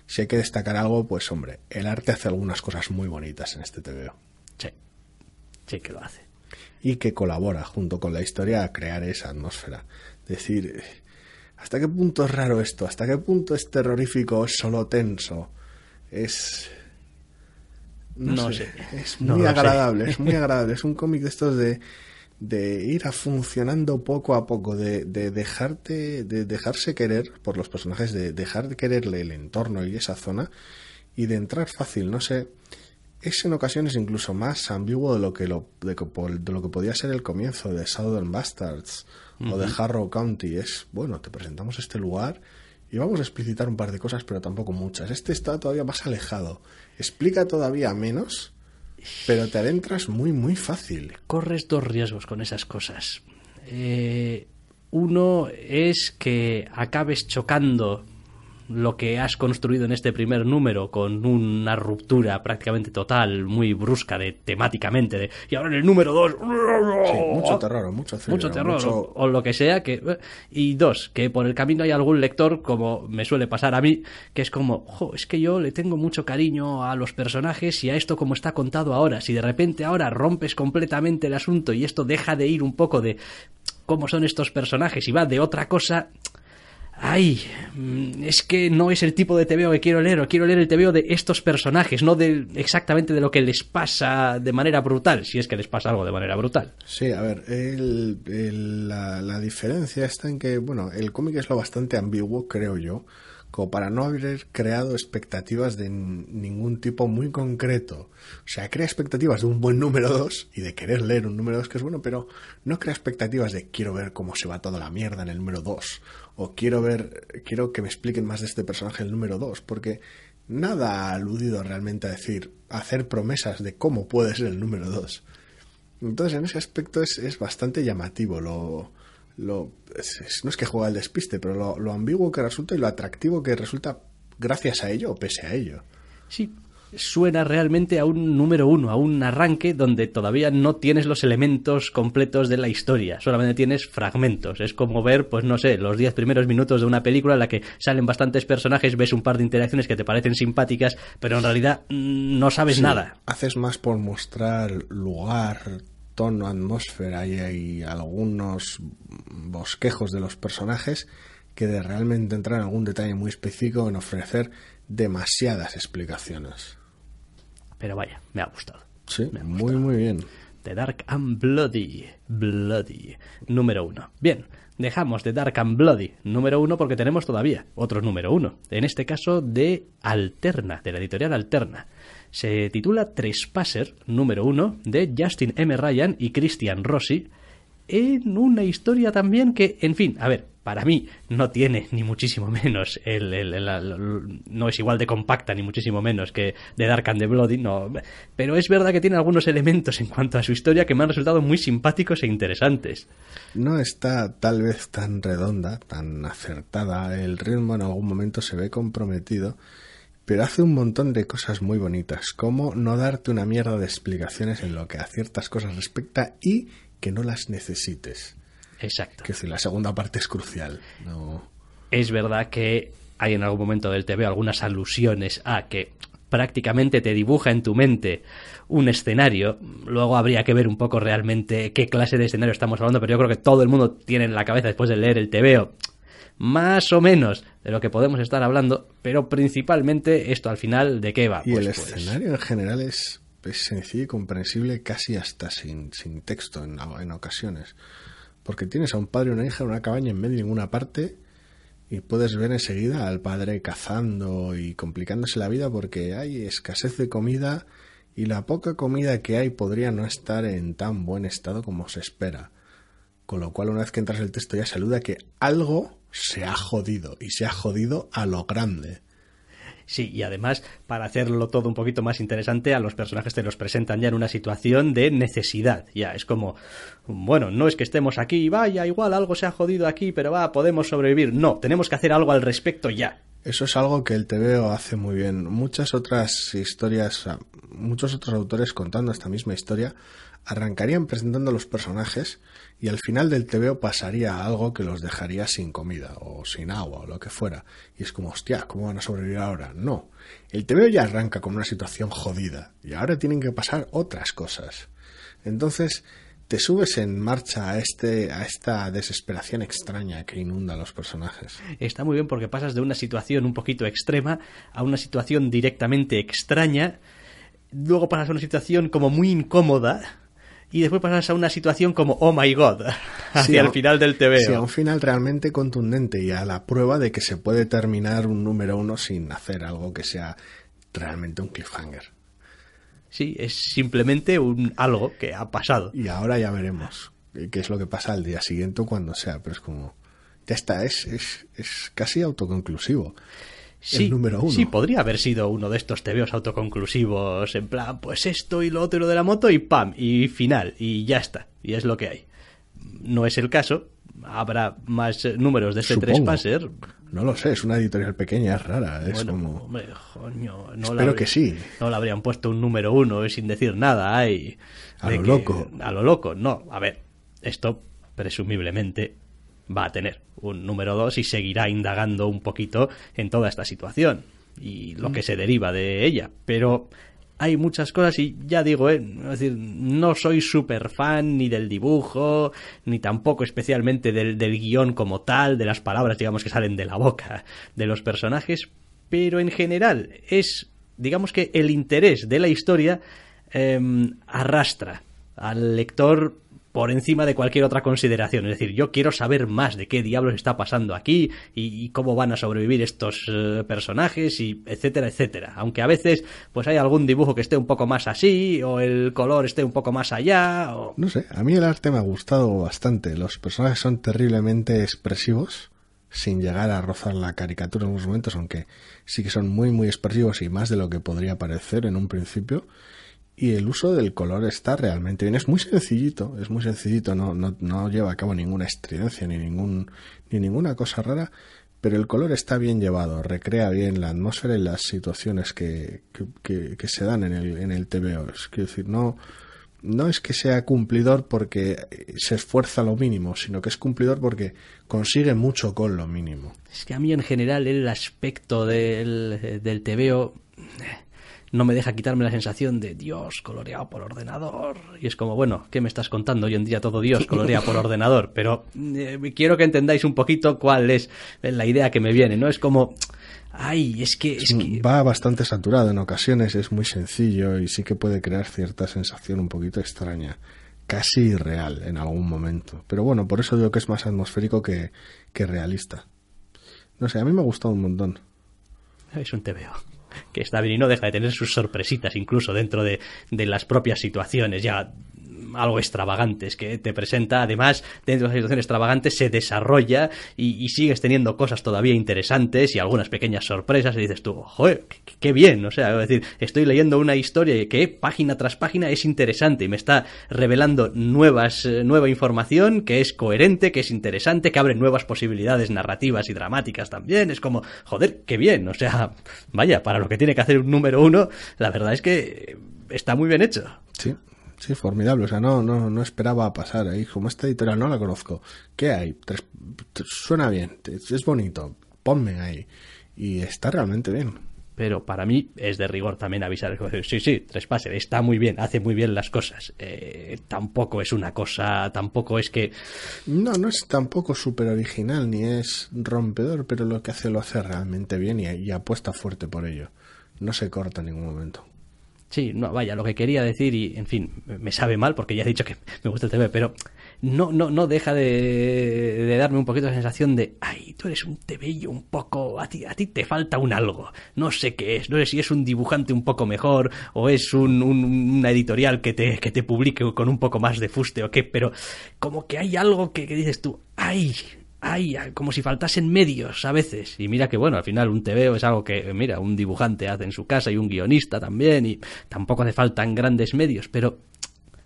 Si hay que destacar algo, pues hombre, el arte hace algunas cosas muy bonitas en este TVO. Sí, que lo hace. Y que colabora junto con la historia a crear esa atmósfera. Decir, ¿hasta qué punto es raro esto? ¿Hasta qué punto es terrorífico? ¿Es solo tenso? Es... No, sé, Es muy agradable, es muy agradable. Es un cómic de estos de, de ir a funcionando poco a poco, de, de, dejarte, de dejarse querer por los personajes, de dejar de quererle el entorno y esa zona y de entrar fácil. No sé, es en ocasiones incluso más ambiguo de lo que, lo, de, lo que podía ser el comienzo de Southern Bastards o de Harrow County. Es, bueno, te presentamos este lugar y vamos a explicitar un par de cosas, pero tampoco muchas. Este está todavía más alejado. Explica todavía menos, pero te adentras muy, muy fácil. Corres dos riesgos con esas cosas. Eh, uno es que acabes chocando lo que has construido en este primer número con una ruptura prácticamente total, muy brusca de temáticamente de y ahora en el número dos mucho terror, mucho, mucho terror O, lo que sea que y dos que por el camino hay algún lector como me suele pasar a mí que es como jo, es que yo le tengo mucho cariño a los personajes y a esto como está contado ahora. Si de repente ahora rompes completamente el asunto y esto deja de ir un poco de cómo son estos personajes y va de otra cosa ay, mm, es que no es el tipo de TVO que quiero leer, o quiero leer el TVO de estos personajes, no de exactamente de lo que les pasa de manera brutal, si es que les pasa algo de manera brutal. Sí, a ver, la, la diferencia está en que, bueno, el cómic es lo bastante ambiguo, creo yo, como para no haber creado expectativas de ningún tipo muy concreto. O sea, crea expectativas de un buen número 2 y de querer leer un número 2 que es bueno, pero no crea expectativas de quiero ver cómo se va toda la mierda en el número 2 o quiero ver, quiero que me expliquen más de este personaje el número 2, porque nada ha aludido realmente a decir, a hacer promesas de cómo puede ser el número 2. Entonces, en ese aspecto es, es bastante llamativo lo, lo no es que juega el despiste, pero lo, lo ambiguo que resulta y lo atractivo que resulta gracias a ello o pese a ello. Sí, suena realmente a un número uno, a un arranque donde todavía no tienes los elementos completos de la historia, solamente tienes fragmentos. Es como ver, pues no sé, los diez primeros minutos de una película en la que salen bastantes personajes, ves un par de interacciones que te parecen simpáticas, pero en realidad mm, no sabes nada. Haces más por mostrar lugar, tono, atmósfera y, y algunos bosquejos de los personajes que de realmente entrar en algún detalle muy específico en ofrecer demasiadas explicaciones. Pero vaya, me ha gustado. Sí, muy, muy bien. The Dark and Bloody. Bloody. Número uno. Bien, dejamos The Dark and Bloody número uno porque tenemos todavía otro número uno. En este caso de Alterna, de la editorial Alterna. Se titula Trespasser número uno de Justin M. Ryan y Christian Rossi en una historia también que, en fin, a ver, para mí no tiene ni muchísimo menos el, no es igual de compacta ni muchísimo menos que de Dark and the Bloody no pero es verdad que tiene algunos elementos en cuanto a su historia que me han resultado muy simpáticos e interesantes. No está tal vez tan redonda tan acertada el ritmo en algún momento se ve comprometido pero hace un montón de cosas muy bonitas como no darte una mierda de explicaciones en lo que a ciertas cosas respecta y que no las necesites Exacto. Que si la segunda parte es crucial. No... Es verdad que hay en algún momento del TV algunas alusiones a que prácticamente te dibuja en tu mente un escenario. Luego habría que ver un poco realmente qué clase de escenario estamos hablando, pero yo creo que todo el mundo tiene en la cabeza después de leer el TVO más o menos de lo que podemos estar hablando, pero principalmente esto al final de qué va. Y pues, el pues escenario en general es, sencillo y comprensible casi hasta sin, sin texto en, en ocasiones porque tienes a un padre y una hija en una cabaña en medio de ninguna parte y puedes ver enseguida al padre cazando y complicándose la vida porque hay escasez de comida y la poca comida que hay podría no estar en tan buen estado como se espera. Con lo cual una vez que entras el texto ya saluda que algo se ha jodido y se ha jodido a lo grande. Sí, y además, para hacerlo todo un poquito más interesante, a los personajes te los presentan ya en una situación de necesidad. Ya, es como, bueno, no es que estemos aquí, vaya, igual algo se ha jodido aquí, pero va, podemos sobrevivir. No, tenemos que hacer algo al respecto ya. Eso es algo que el TVO hace muy bien. Muchas otras historias, muchos otros autores contando esta misma historia, arrancarían presentando a los personajes y al final del TVO pasaría algo que los dejaría sin comida o sin agua o lo que fuera. Y es como, hostia, ¿cómo van a sobrevivir ahora? No. El TVO ya arranca con una situación jodida y ahora tienen que pasar otras cosas. Entonces, te subes en marcha a este a esta desesperación extraña que inunda a los personajes. Está muy bien porque pasas de una situación un poquito extrema a una situación directamente extraña, luego pasas a una situación como muy incómoda y después pasas a una situación como oh my god hacia el final del TV. Sí, a un final realmente contundente y a la prueba de que se puede terminar un número uno sin hacer algo que sea realmente un cliffhanger. Sí, es simplemente un algo que ha pasado. Y ahora ya veremos qué es lo que pasa al día siguiente o cuando sea, pero es como ya está, es, es, es casi autoconclusivo sí, número uno. Sí, podría haber sido uno de estos tebeos autoconclusivos, en plan, pues esto y lo otro y lo de la moto y pam, y final, y ya está, y es lo que hay. No es el caso, habrá más números de este Trespasser. No lo sé, es una editorial pequeña, es rara, es como... Hombre, coño, no Espero que sí. No le habrían puesto un número uno sin decir nada, hay... A lo loco. A lo loco, no, a ver, esto presumiblemente va a tener un número 2 y seguirá indagando un poquito en toda esta situación y lo que se deriva de ella. Pero hay muchas cosas y ya digo, ¿eh? decir, no soy súper fan ni del dibujo, ni tampoco especialmente del, del guion como tal, de las palabras, digamos, que salen de la boca de los personajes, pero en general es, digamos que el interés de la historia em, arrastra al lector por encima de cualquier otra consideración. Es decir, yo quiero saber más de qué diablos está pasando aquí y, cómo van a sobrevivir estos eh, personajes y etcétera, etcétera. Aunque a veces pues hay algún dibujo que esté un poco más así o el color esté un poco más allá. O... No sé, a mí el arte me ha gustado bastante. Los personajes son terriblemente expresivos sin llegar a rozar la caricatura en algunos momentos, aunque sí que son muy muy expresivos y más de lo que podría parecer en un principio y el uso del color está realmente bien. Es muy sencillito, es muy sencillito, no, no, no lleva a cabo ninguna estridencia ni, ningún, ni ninguna cosa rara, pero el color está bien llevado, recrea bien la atmósfera y las situaciones que, que, que, se dan en el, en el TVO. Es decir, no, no es que sea cumplidor porque se esfuerza lo mínimo, sino que es cumplidor porque consigue mucho con lo mínimo. Es que a mí en general el aspecto del, del TVO no me deja quitarme la sensación de Dios coloreado por ordenador. Y es como, bueno, ¿qué me estás contando hoy en día todo Dios colorea por ordenador? Pero eh, quiero que entendáis un poquito cuál es la idea que me viene, ¿no? Es como, ay, es que, es que... Va bastante saturado en ocasiones, es muy sencillo y sí que puede crear cierta sensación un poquito extraña. Casi irreal en algún momento. Pero bueno, por eso digo que es más atmosférico que, que realista. No sé, a mí me ha gustado un montón. Es un TVO que está bien y no deja de tener sus sorpresitas incluso dentro de, de las propias situaciones. Ya algo extravagantes que te presenta. Además, dentro de las situaciones extravagantes se desarrolla y, sigues teniendo cosas todavía interesantes y algunas pequeñas sorpresas y dices tú, joder, qué, bien. O sea, es decir, estoy leyendo una historia que página tras página es interesante y me está revelando nuevas, eh, nueva información que es coherente, que es interesante, que abre nuevas posibilidades narrativas y dramáticas también. Es como, joder, qué bien. O sea, vaya, para lo que tiene que hacer un número uno, la verdad es que está muy bien hecho. Sí, Sí, formidable. O sea, no, no, no esperaba pasar ahí. Como esta editorial no la conozco. ¿Qué hay? Tres, suena bien, es bonito. Ponme ahí. Y está realmente bien. Pero para mí es de rigor también avisar. Sí, sí, Trespasser está muy bien, hace muy bien las cosas. Eh, tampoco es una cosa, tampoco es que. No, no es tampoco súper original ni es rompedor, pero lo que hace lo hace realmente bien y, y apuesta fuerte por ello. No se corta en ningún momento. Sí, no, vaya, lo que quería decir, y en fin, me sabe mal porque ya he dicho que me gusta el TV, pero no, no, no deja de, de darme un poquito la sensación de, ay, tú eres un TV un poco, a ti, a ti te falta un algo, no sé qué es, no sé si es un dibujante un poco mejor o es un, un, una editorial que te, que te publique con un poco más de fuste o qué, pero como que hay algo que, que dices tú, ay, ay, como si faltasen medios a veces. Y mira que bueno, al final un TVO es algo que, mira, un dibujante hace en su casa y un guionista también, y tampoco hace falta grandes medios, pero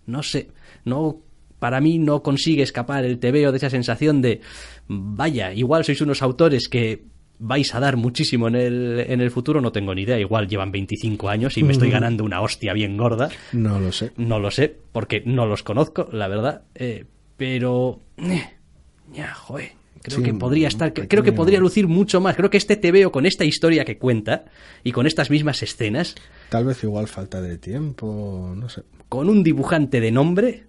no sé, no para mí no consigue escapar el TVO de esa sensación de, vaya, igual sois unos autores que vais a dar muchísimo en el, en el futuro, no tengo ni idea. Igual llevan 25 años y me estoy ganando una hostia bien gorda. No lo sé. No lo sé, porque no los conozco, la verdad. Eh, pero... Eh, ya, joder. Creo que podría estar, creo que podría lucir mucho más. Creo que este te veo con esta historia que cuenta y con estas mismas escenas. Tal vez igual falta de tiempo, no sé. Con un dibujante de nombre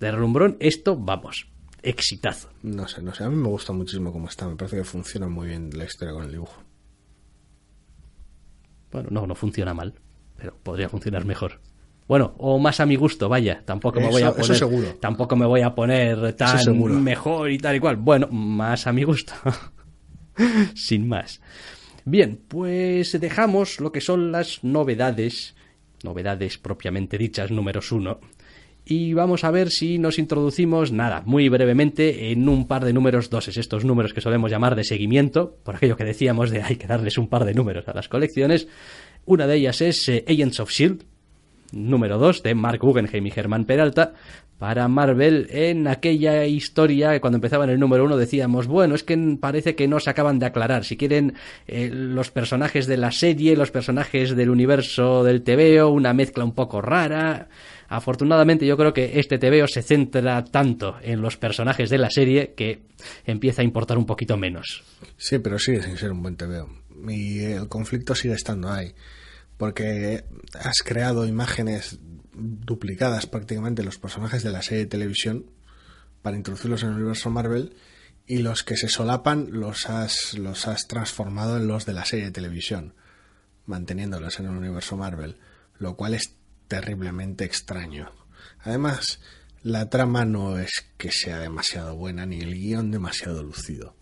de Rumbrón, esto, vamos, exitazo. No sé, no sé. A mí me gusta muchísimo cómo está. Me parece que funciona muy bien la historia con el dibujo. Bueno, no, no funciona mal, pero podría funcionar mejor. Bueno, o más a mi gusto, vaya, tampoco me voy a poner seguro. tampoco me voy a poner tan mejor y tal y cual. Bueno, más a mi gusto. Sin más. Bien, pues dejamos lo que son las novedades, novedades propiamente dichas, números uno, y vamos a ver si nos introducimos, nada, muy brevemente, en un par de números doses, estos números que solemos llamar de seguimiento, por aquello que decíamos de hay que darles un par de números a las colecciones. Una de ellas es eh, Agents of Shield, número 2 de Mark Guggenheim y Germán Peralta para Marvel en aquella historia cuando empezaba en el número 1 decíamos, bueno, es que parece que no se acaban de aclarar. Si quieren eh, los personajes de la serie, los personajes del universo del TVO, una mezcla un poco rara. Afortunadamente yo creo que este TVO se centra tanto en los personajes de la serie que empieza a importar un poquito menos. Sí, pero sigue sin ser un buen TVO. Y el conflicto sigue estando ahí porque has creado imágenes duplicadas prácticamente los personajes de la serie de televisión para introducirlos en el universo Marvel y los que se solapan los has, los has transformado en los de la serie de televisión, manteniéndolos en el universo Marvel, lo cual es terriblemente extraño. Además, la trama no es que sea demasiado buena ni el guion demasiado lucido.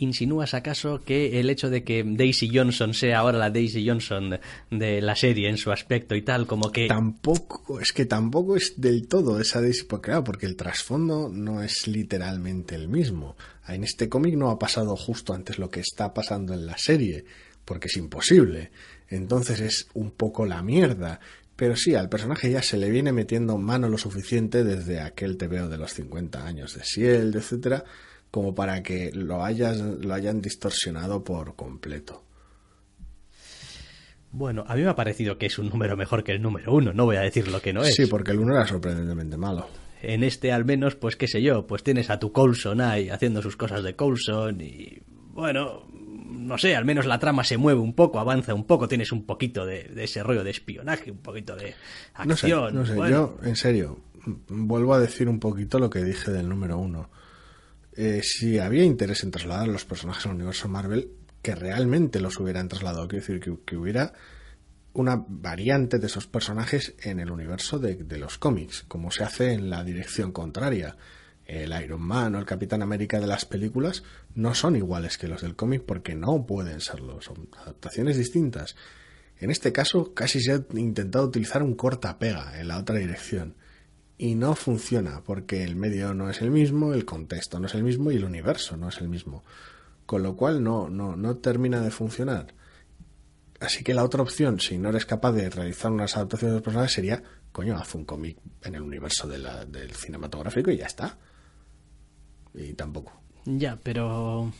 ¿Insinúas acaso que el hecho de que Daisy Johnson sea ahora la Daisy Johnson de la serie en su aspecto y tal, como que... Tampoco, es que tampoco es del todo esa Daisy, porque porque el trasfondo no es literalmente el mismo. En este cómic no ha pasado justo antes lo que está pasando en la serie, porque es imposible. Entonces es un poco la mierda Pero sí, al personaje ya se le viene metiendo mano lo suficiente desde aquel TVO de los 50 años de Shield, etcétera, como para que lo, hayas, lo hayan distorsionado por completo. Bueno, a mí me ha parecido que es un número mejor que el número uno, no voy a decir lo que no es. Sí, porque el uno era sorprendentemente malo. En este al menos, pues qué sé yo, pues tienes a tu Coulson ahí haciendo sus cosas de Coulson y bueno, no sé, al menos la trama se mueve un poco, avanza un poco, tienes un poquito de, ese rollo de espionaje, un poquito de acción. No sé, no sé. yo, en serio, vuelvo a decir un poquito lo que dije del número uno. Eh, si había interés en trasladar los personajes al universo Marvel, que realmente los hubieran trasladado, quiero decir, que, hubiera una variante de esos personajes en el universo de, de, los cómics, como se hace en la dirección contraria. El Iron Man o el Capitán América de las películas no son iguales que los del cómic porque no pueden serlo, son adaptaciones distintas. En este caso casi se ha intentado utilizar un corta-pega en la otra dirección y no funciona porque el medio no es el mismo, el contexto no es el mismo y el universo no es el mismo con lo cual no, no, no termina de funcionar. Así que la otra opción, si no eres capaz de realizar unas adaptaciones de sería, coño, haz un cómic en el universo de la, del cinematográfico y ya está. Y tampoco. Ya, pero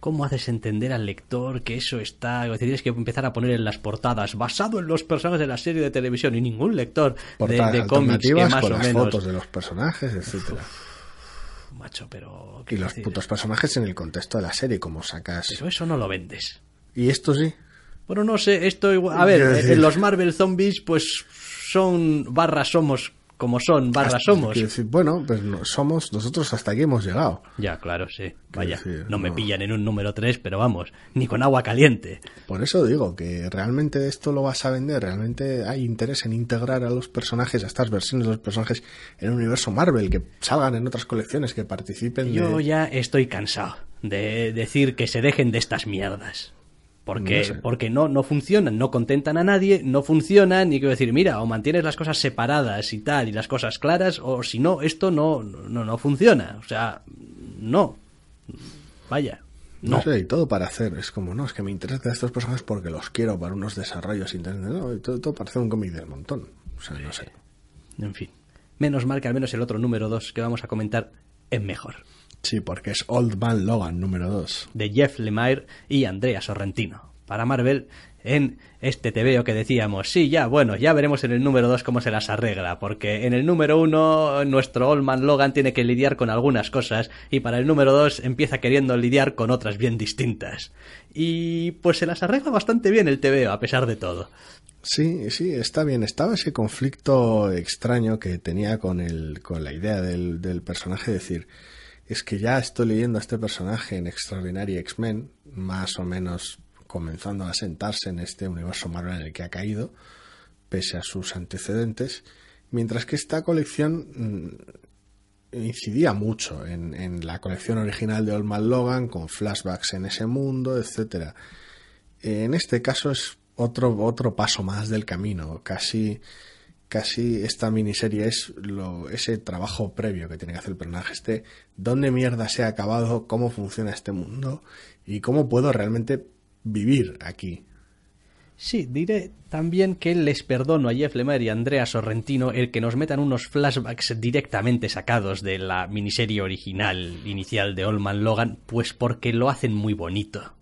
¿cómo haces entender al lector que eso está... Es decir, tienes que empezar a poner en las portadas basado en los personajes de la serie de televisión y ningún lector de, cómics que más con o las menos... fotos de los personajes, etcétera macho, pero... Y los putos personajes en el contexto de la serie, como sacas... Pero eso no lo vendes. ¿Y esto sí? Bueno, no sé, esto igual... A ver, en los Marvel Zombies, pues son barras somos como son, barra somos. Decir, bueno, pues somos, nosotros hasta aquí hemos llegado. Ya, claro, sí. Vaya, no, me pillan en un número 3, pero vamos, ni con agua caliente. Por eso digo que realmente esto lo vas a vender, realmente hay interés en integrar a los personajes, a estas versiones de los personajes en el universo Marvel, que salgan en otras colecciones, que participen. Yo ya estoy cansado de decir que se dejen de estas mierdas. Porque, no porque no, no funcionan, no contentan a nadie, no funcionan, y quiero decir, mira, o mantienes las cosas separadas y tal, y las cosas claras, o si no, esto no, no, no funciona. O sea, no. Vaya. No. no sé, y todo para hacer. Es como, no, es que me interesan estos personajes porque los quiero para unos desarrollos internet. No, todo, todo para hacer un cómic del montón. O sea, no sé. En fin. Menos mal que al menos el otro número 2 que vamos a comentar es mejor. Sí, porque es Old Man Logan número 2. De Jeff Lemire y Andrea Sorrentino. Para Marvel, en este TVO que decíamos, sí, ya, bueno, ya veremos en el número 2 cómo se las arregla, porque en el número 1 nuestro Old Man Logan tiene que lidiar con algunas cosas y para el número 2 empieza queriendo lidiar con otras bien distintas. Y pues se las arregla bastante bien el TVO, a pesar de todo. Sí, sí, está bien. Estaba ese conflicto extraño que tenía con, el, con la idea del, del personaje, decir, es que ya estoy leyendo a este personaje en Extraordinary X-Men, más o menos comenzando a sentarse en este universo Marvel en el que ha caído, pese a sus antecedentes, mientras que esta colección mm, incidía mucho en, la colección original de Old Man Logan, con flashbacks en ese mundo, etcétera. En este caso es otro, otro paso más del camino, casi casi esta miniserie es lo, ese trabajo previo que tiene que hacer el personaje, este dónde mierda se ha acabado, cómo funciona este mundo y cómo puedo realmente vivir aquí. Sí, diré también que les perdono a Jeff Lemire y a Andrea Sorrentino el que nos metan unos flashbacks directamente sacados de la miniserie original inicial de Olman Logan, pues porque lo hacen muy bonito.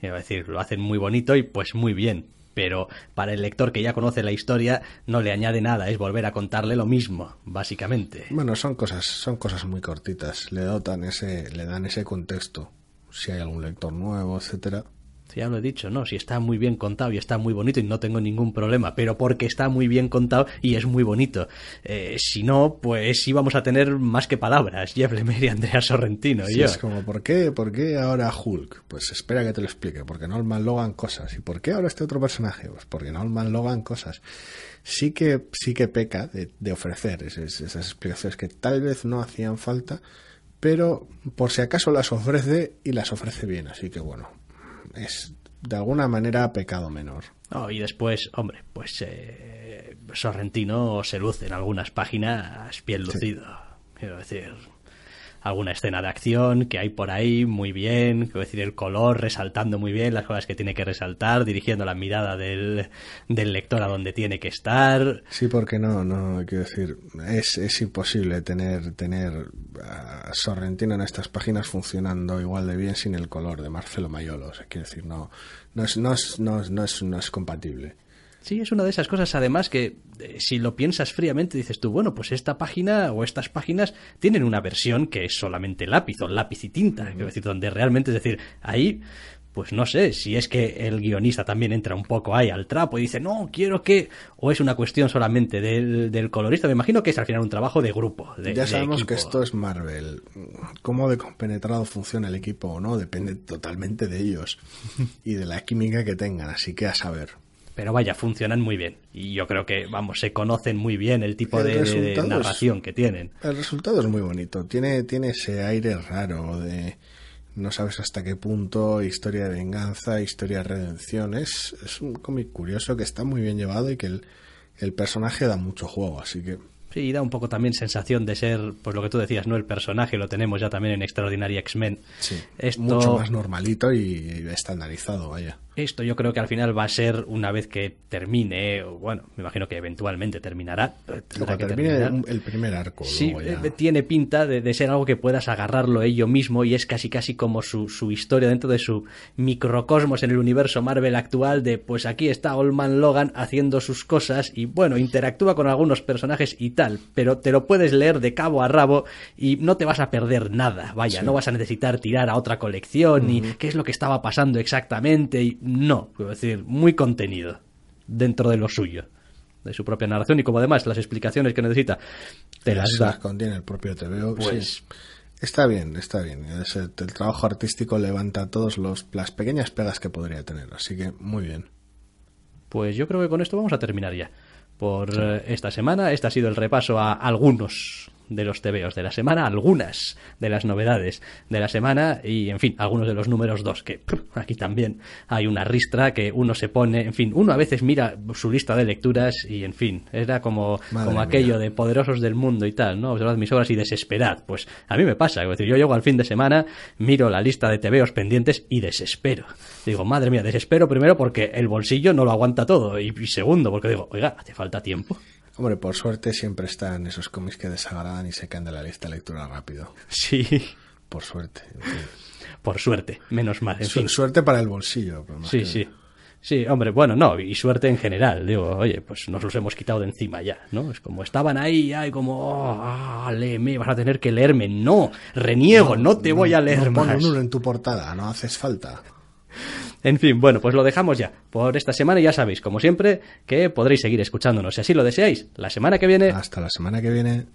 Es decir, lo hacen muy bonito y pues muy bien pero para el lector que ya conoce la historia no le añade nada, es volver a contarle lo mismo, básicamente. Bueno, son cosas, son cosas muy cortitas, le dotan ese, le dan ese contexto. Si hay algún lector nuevo, etcétera, ya lo he dicho, no, si está muy bien contado y está muy bonito y no tengo ningún problema, pero porque está muy bien contado y es muy bonito. Eh, si no, pues íbamos a tener más que palabras, Jeff Lemire Andrea Sorrentino y yo. Es como, ¿por qué, ¿por qué ahora Hulk? Pues espera que te lo explique, porque Norman Logan cosas. ¿Y por qué ahora este otro personaje? Pues porque Norman Logan cosas. Sí que, sí que peca de, ofrecer esas, esas explicaciones que tal vez no hacían falta, pero por si acaso las ofrece y las ofrece bien, así que bueno, es de alguna manera pecado menor. y después, hombre, pues eh, Sorrentino se luce en algunas páginas bien lucido. Quiero decir, alguna escena de acción que hay por ahí muy bien, quiero decir, el color resaltando muy bien las cosas que tiene que resaltar, dirigiendo la mirada del, del lector a donde tiene que estar. Sí, porque no, no, quiero decir, es, es imposible tener, tener Sorrentino en estas páginas funcionando igual de bien sin el color de Marcelo Mayolo. O sea, quiero decir, no, no es, no es, no es, no es, no es compatible. Sí, es una de esas cosas, además, que eh, si lo piensas fríamente, dices tú, bueno, pues esta página o estas páginas tienen una versión que es solamente lápiz o lápiz y tinta, quiero decir, donde realmente, es decir, ahí pues no sé, si es que el guionista también entra un poco ahí al trapo y dice, no, quiero que, o es una cuestión solamente del, del colorista, me imagino que es al final un trabajo de grupo. De, ya sabemos de que esto es Marvel. Cómo de compenetrado funciona el equipo o no, depende totalmente de ellos y de la química que tengan, así que a saber. Pero vaya, funcionan muy bien. Y yo creo que, vamos, se conocen muy bien el tipo el de, de, narración es, que tienen. El resultado es muy bonito. Tiene, tiene ese aire raro de no sabes hasta qué punto, historia de venganza, historia de redención. Es, es un cómic curioso que está muy bien llevado y que el, el personaje da mucho juego, así que... Sí, y da un poco también sensación de ser, pues lo que tú decías, ¿no? El personaje lo tenemos ya también en Extraordinaria X-Men. Sí, Esto... mucho más normalito y estandarizado, vaya. Esto yo creo que al final va a ser una vez que termine, o bueno, me imagino que eventualmente terminará. Luego que termine terminar. el primer arco. Sí, ya... tiene pinta de, de, ser algo que puedas agarrarlo ello mismo y es casi casi como su, su, historia dentro de su microcosmos en el universo Marvel actual de pues aquí está Oldman Logan haciendo sus cosas y bueno, interactúa con algunos personajes y tal, pero te lo puedes leer de cabo a rabo y no te vas a perder nada, vaya, sí. no vas a necesitar tirar a otra colección uh -huh. ni qué es lo que estaba pasando exactamente y no, quiero decir, muy contenido dentro de lo suyo, de su propia narración y como además las explicaciones que necesita te las, las contiene el propio TVO, pues sí. está bien, está bien. El, el trabajo artístico levanta todos los las pequeñas pegas que podría tener, así que muy bien. Pues yo creo que con esto vamos a terminar ya por sí. esta semana. Este ha sido el repaso a algunos de los TVOs de la semana, algunas de las novedades de la semana y, en fin, algunos de los números dos, que aquí también hay una ristra que uno se pone, en fin, uno a veces mira su lista de lecturas y, en fin, era como, como aquello de poderosos del mundo y tal, ¿no? Observad mis obras y desesperad. Pues a mí me pasa, es decir, yo llego al fin de semana, miro la lista de TVOs pendientes y desespero. Digo, madre mía, desespero primero porque el bolsillo no lo aguanta todo y, y segundo porque digo, oiga, hace falta tiempo. Hombre, por suerte siempre están esos cómics que desagradan y se caen de la lista de lectura rápido. Sí. Por suerte. En fin. Por suerte, menos mal. En Su fin. Suerte para el bolsillo. sí, que... sí. Sí, hombre, bueno, no, y suerte en general. Digo, oye, pues nos los hemos quitado de encima ya, ¿no? Es como estaban ahí, ay, como, oh, ah, léeme, vas a tener que leerme. No, reniego, no, no te no, voy a leer no más. un uno en tu portada, no haces falta. En fin, bueno, pues lo dejamos ya por esta semana ya sabéis, como siempre, que podréis seguir escuchándonos si así lo deseáis. La semana que viene. Hasta la semana que viene.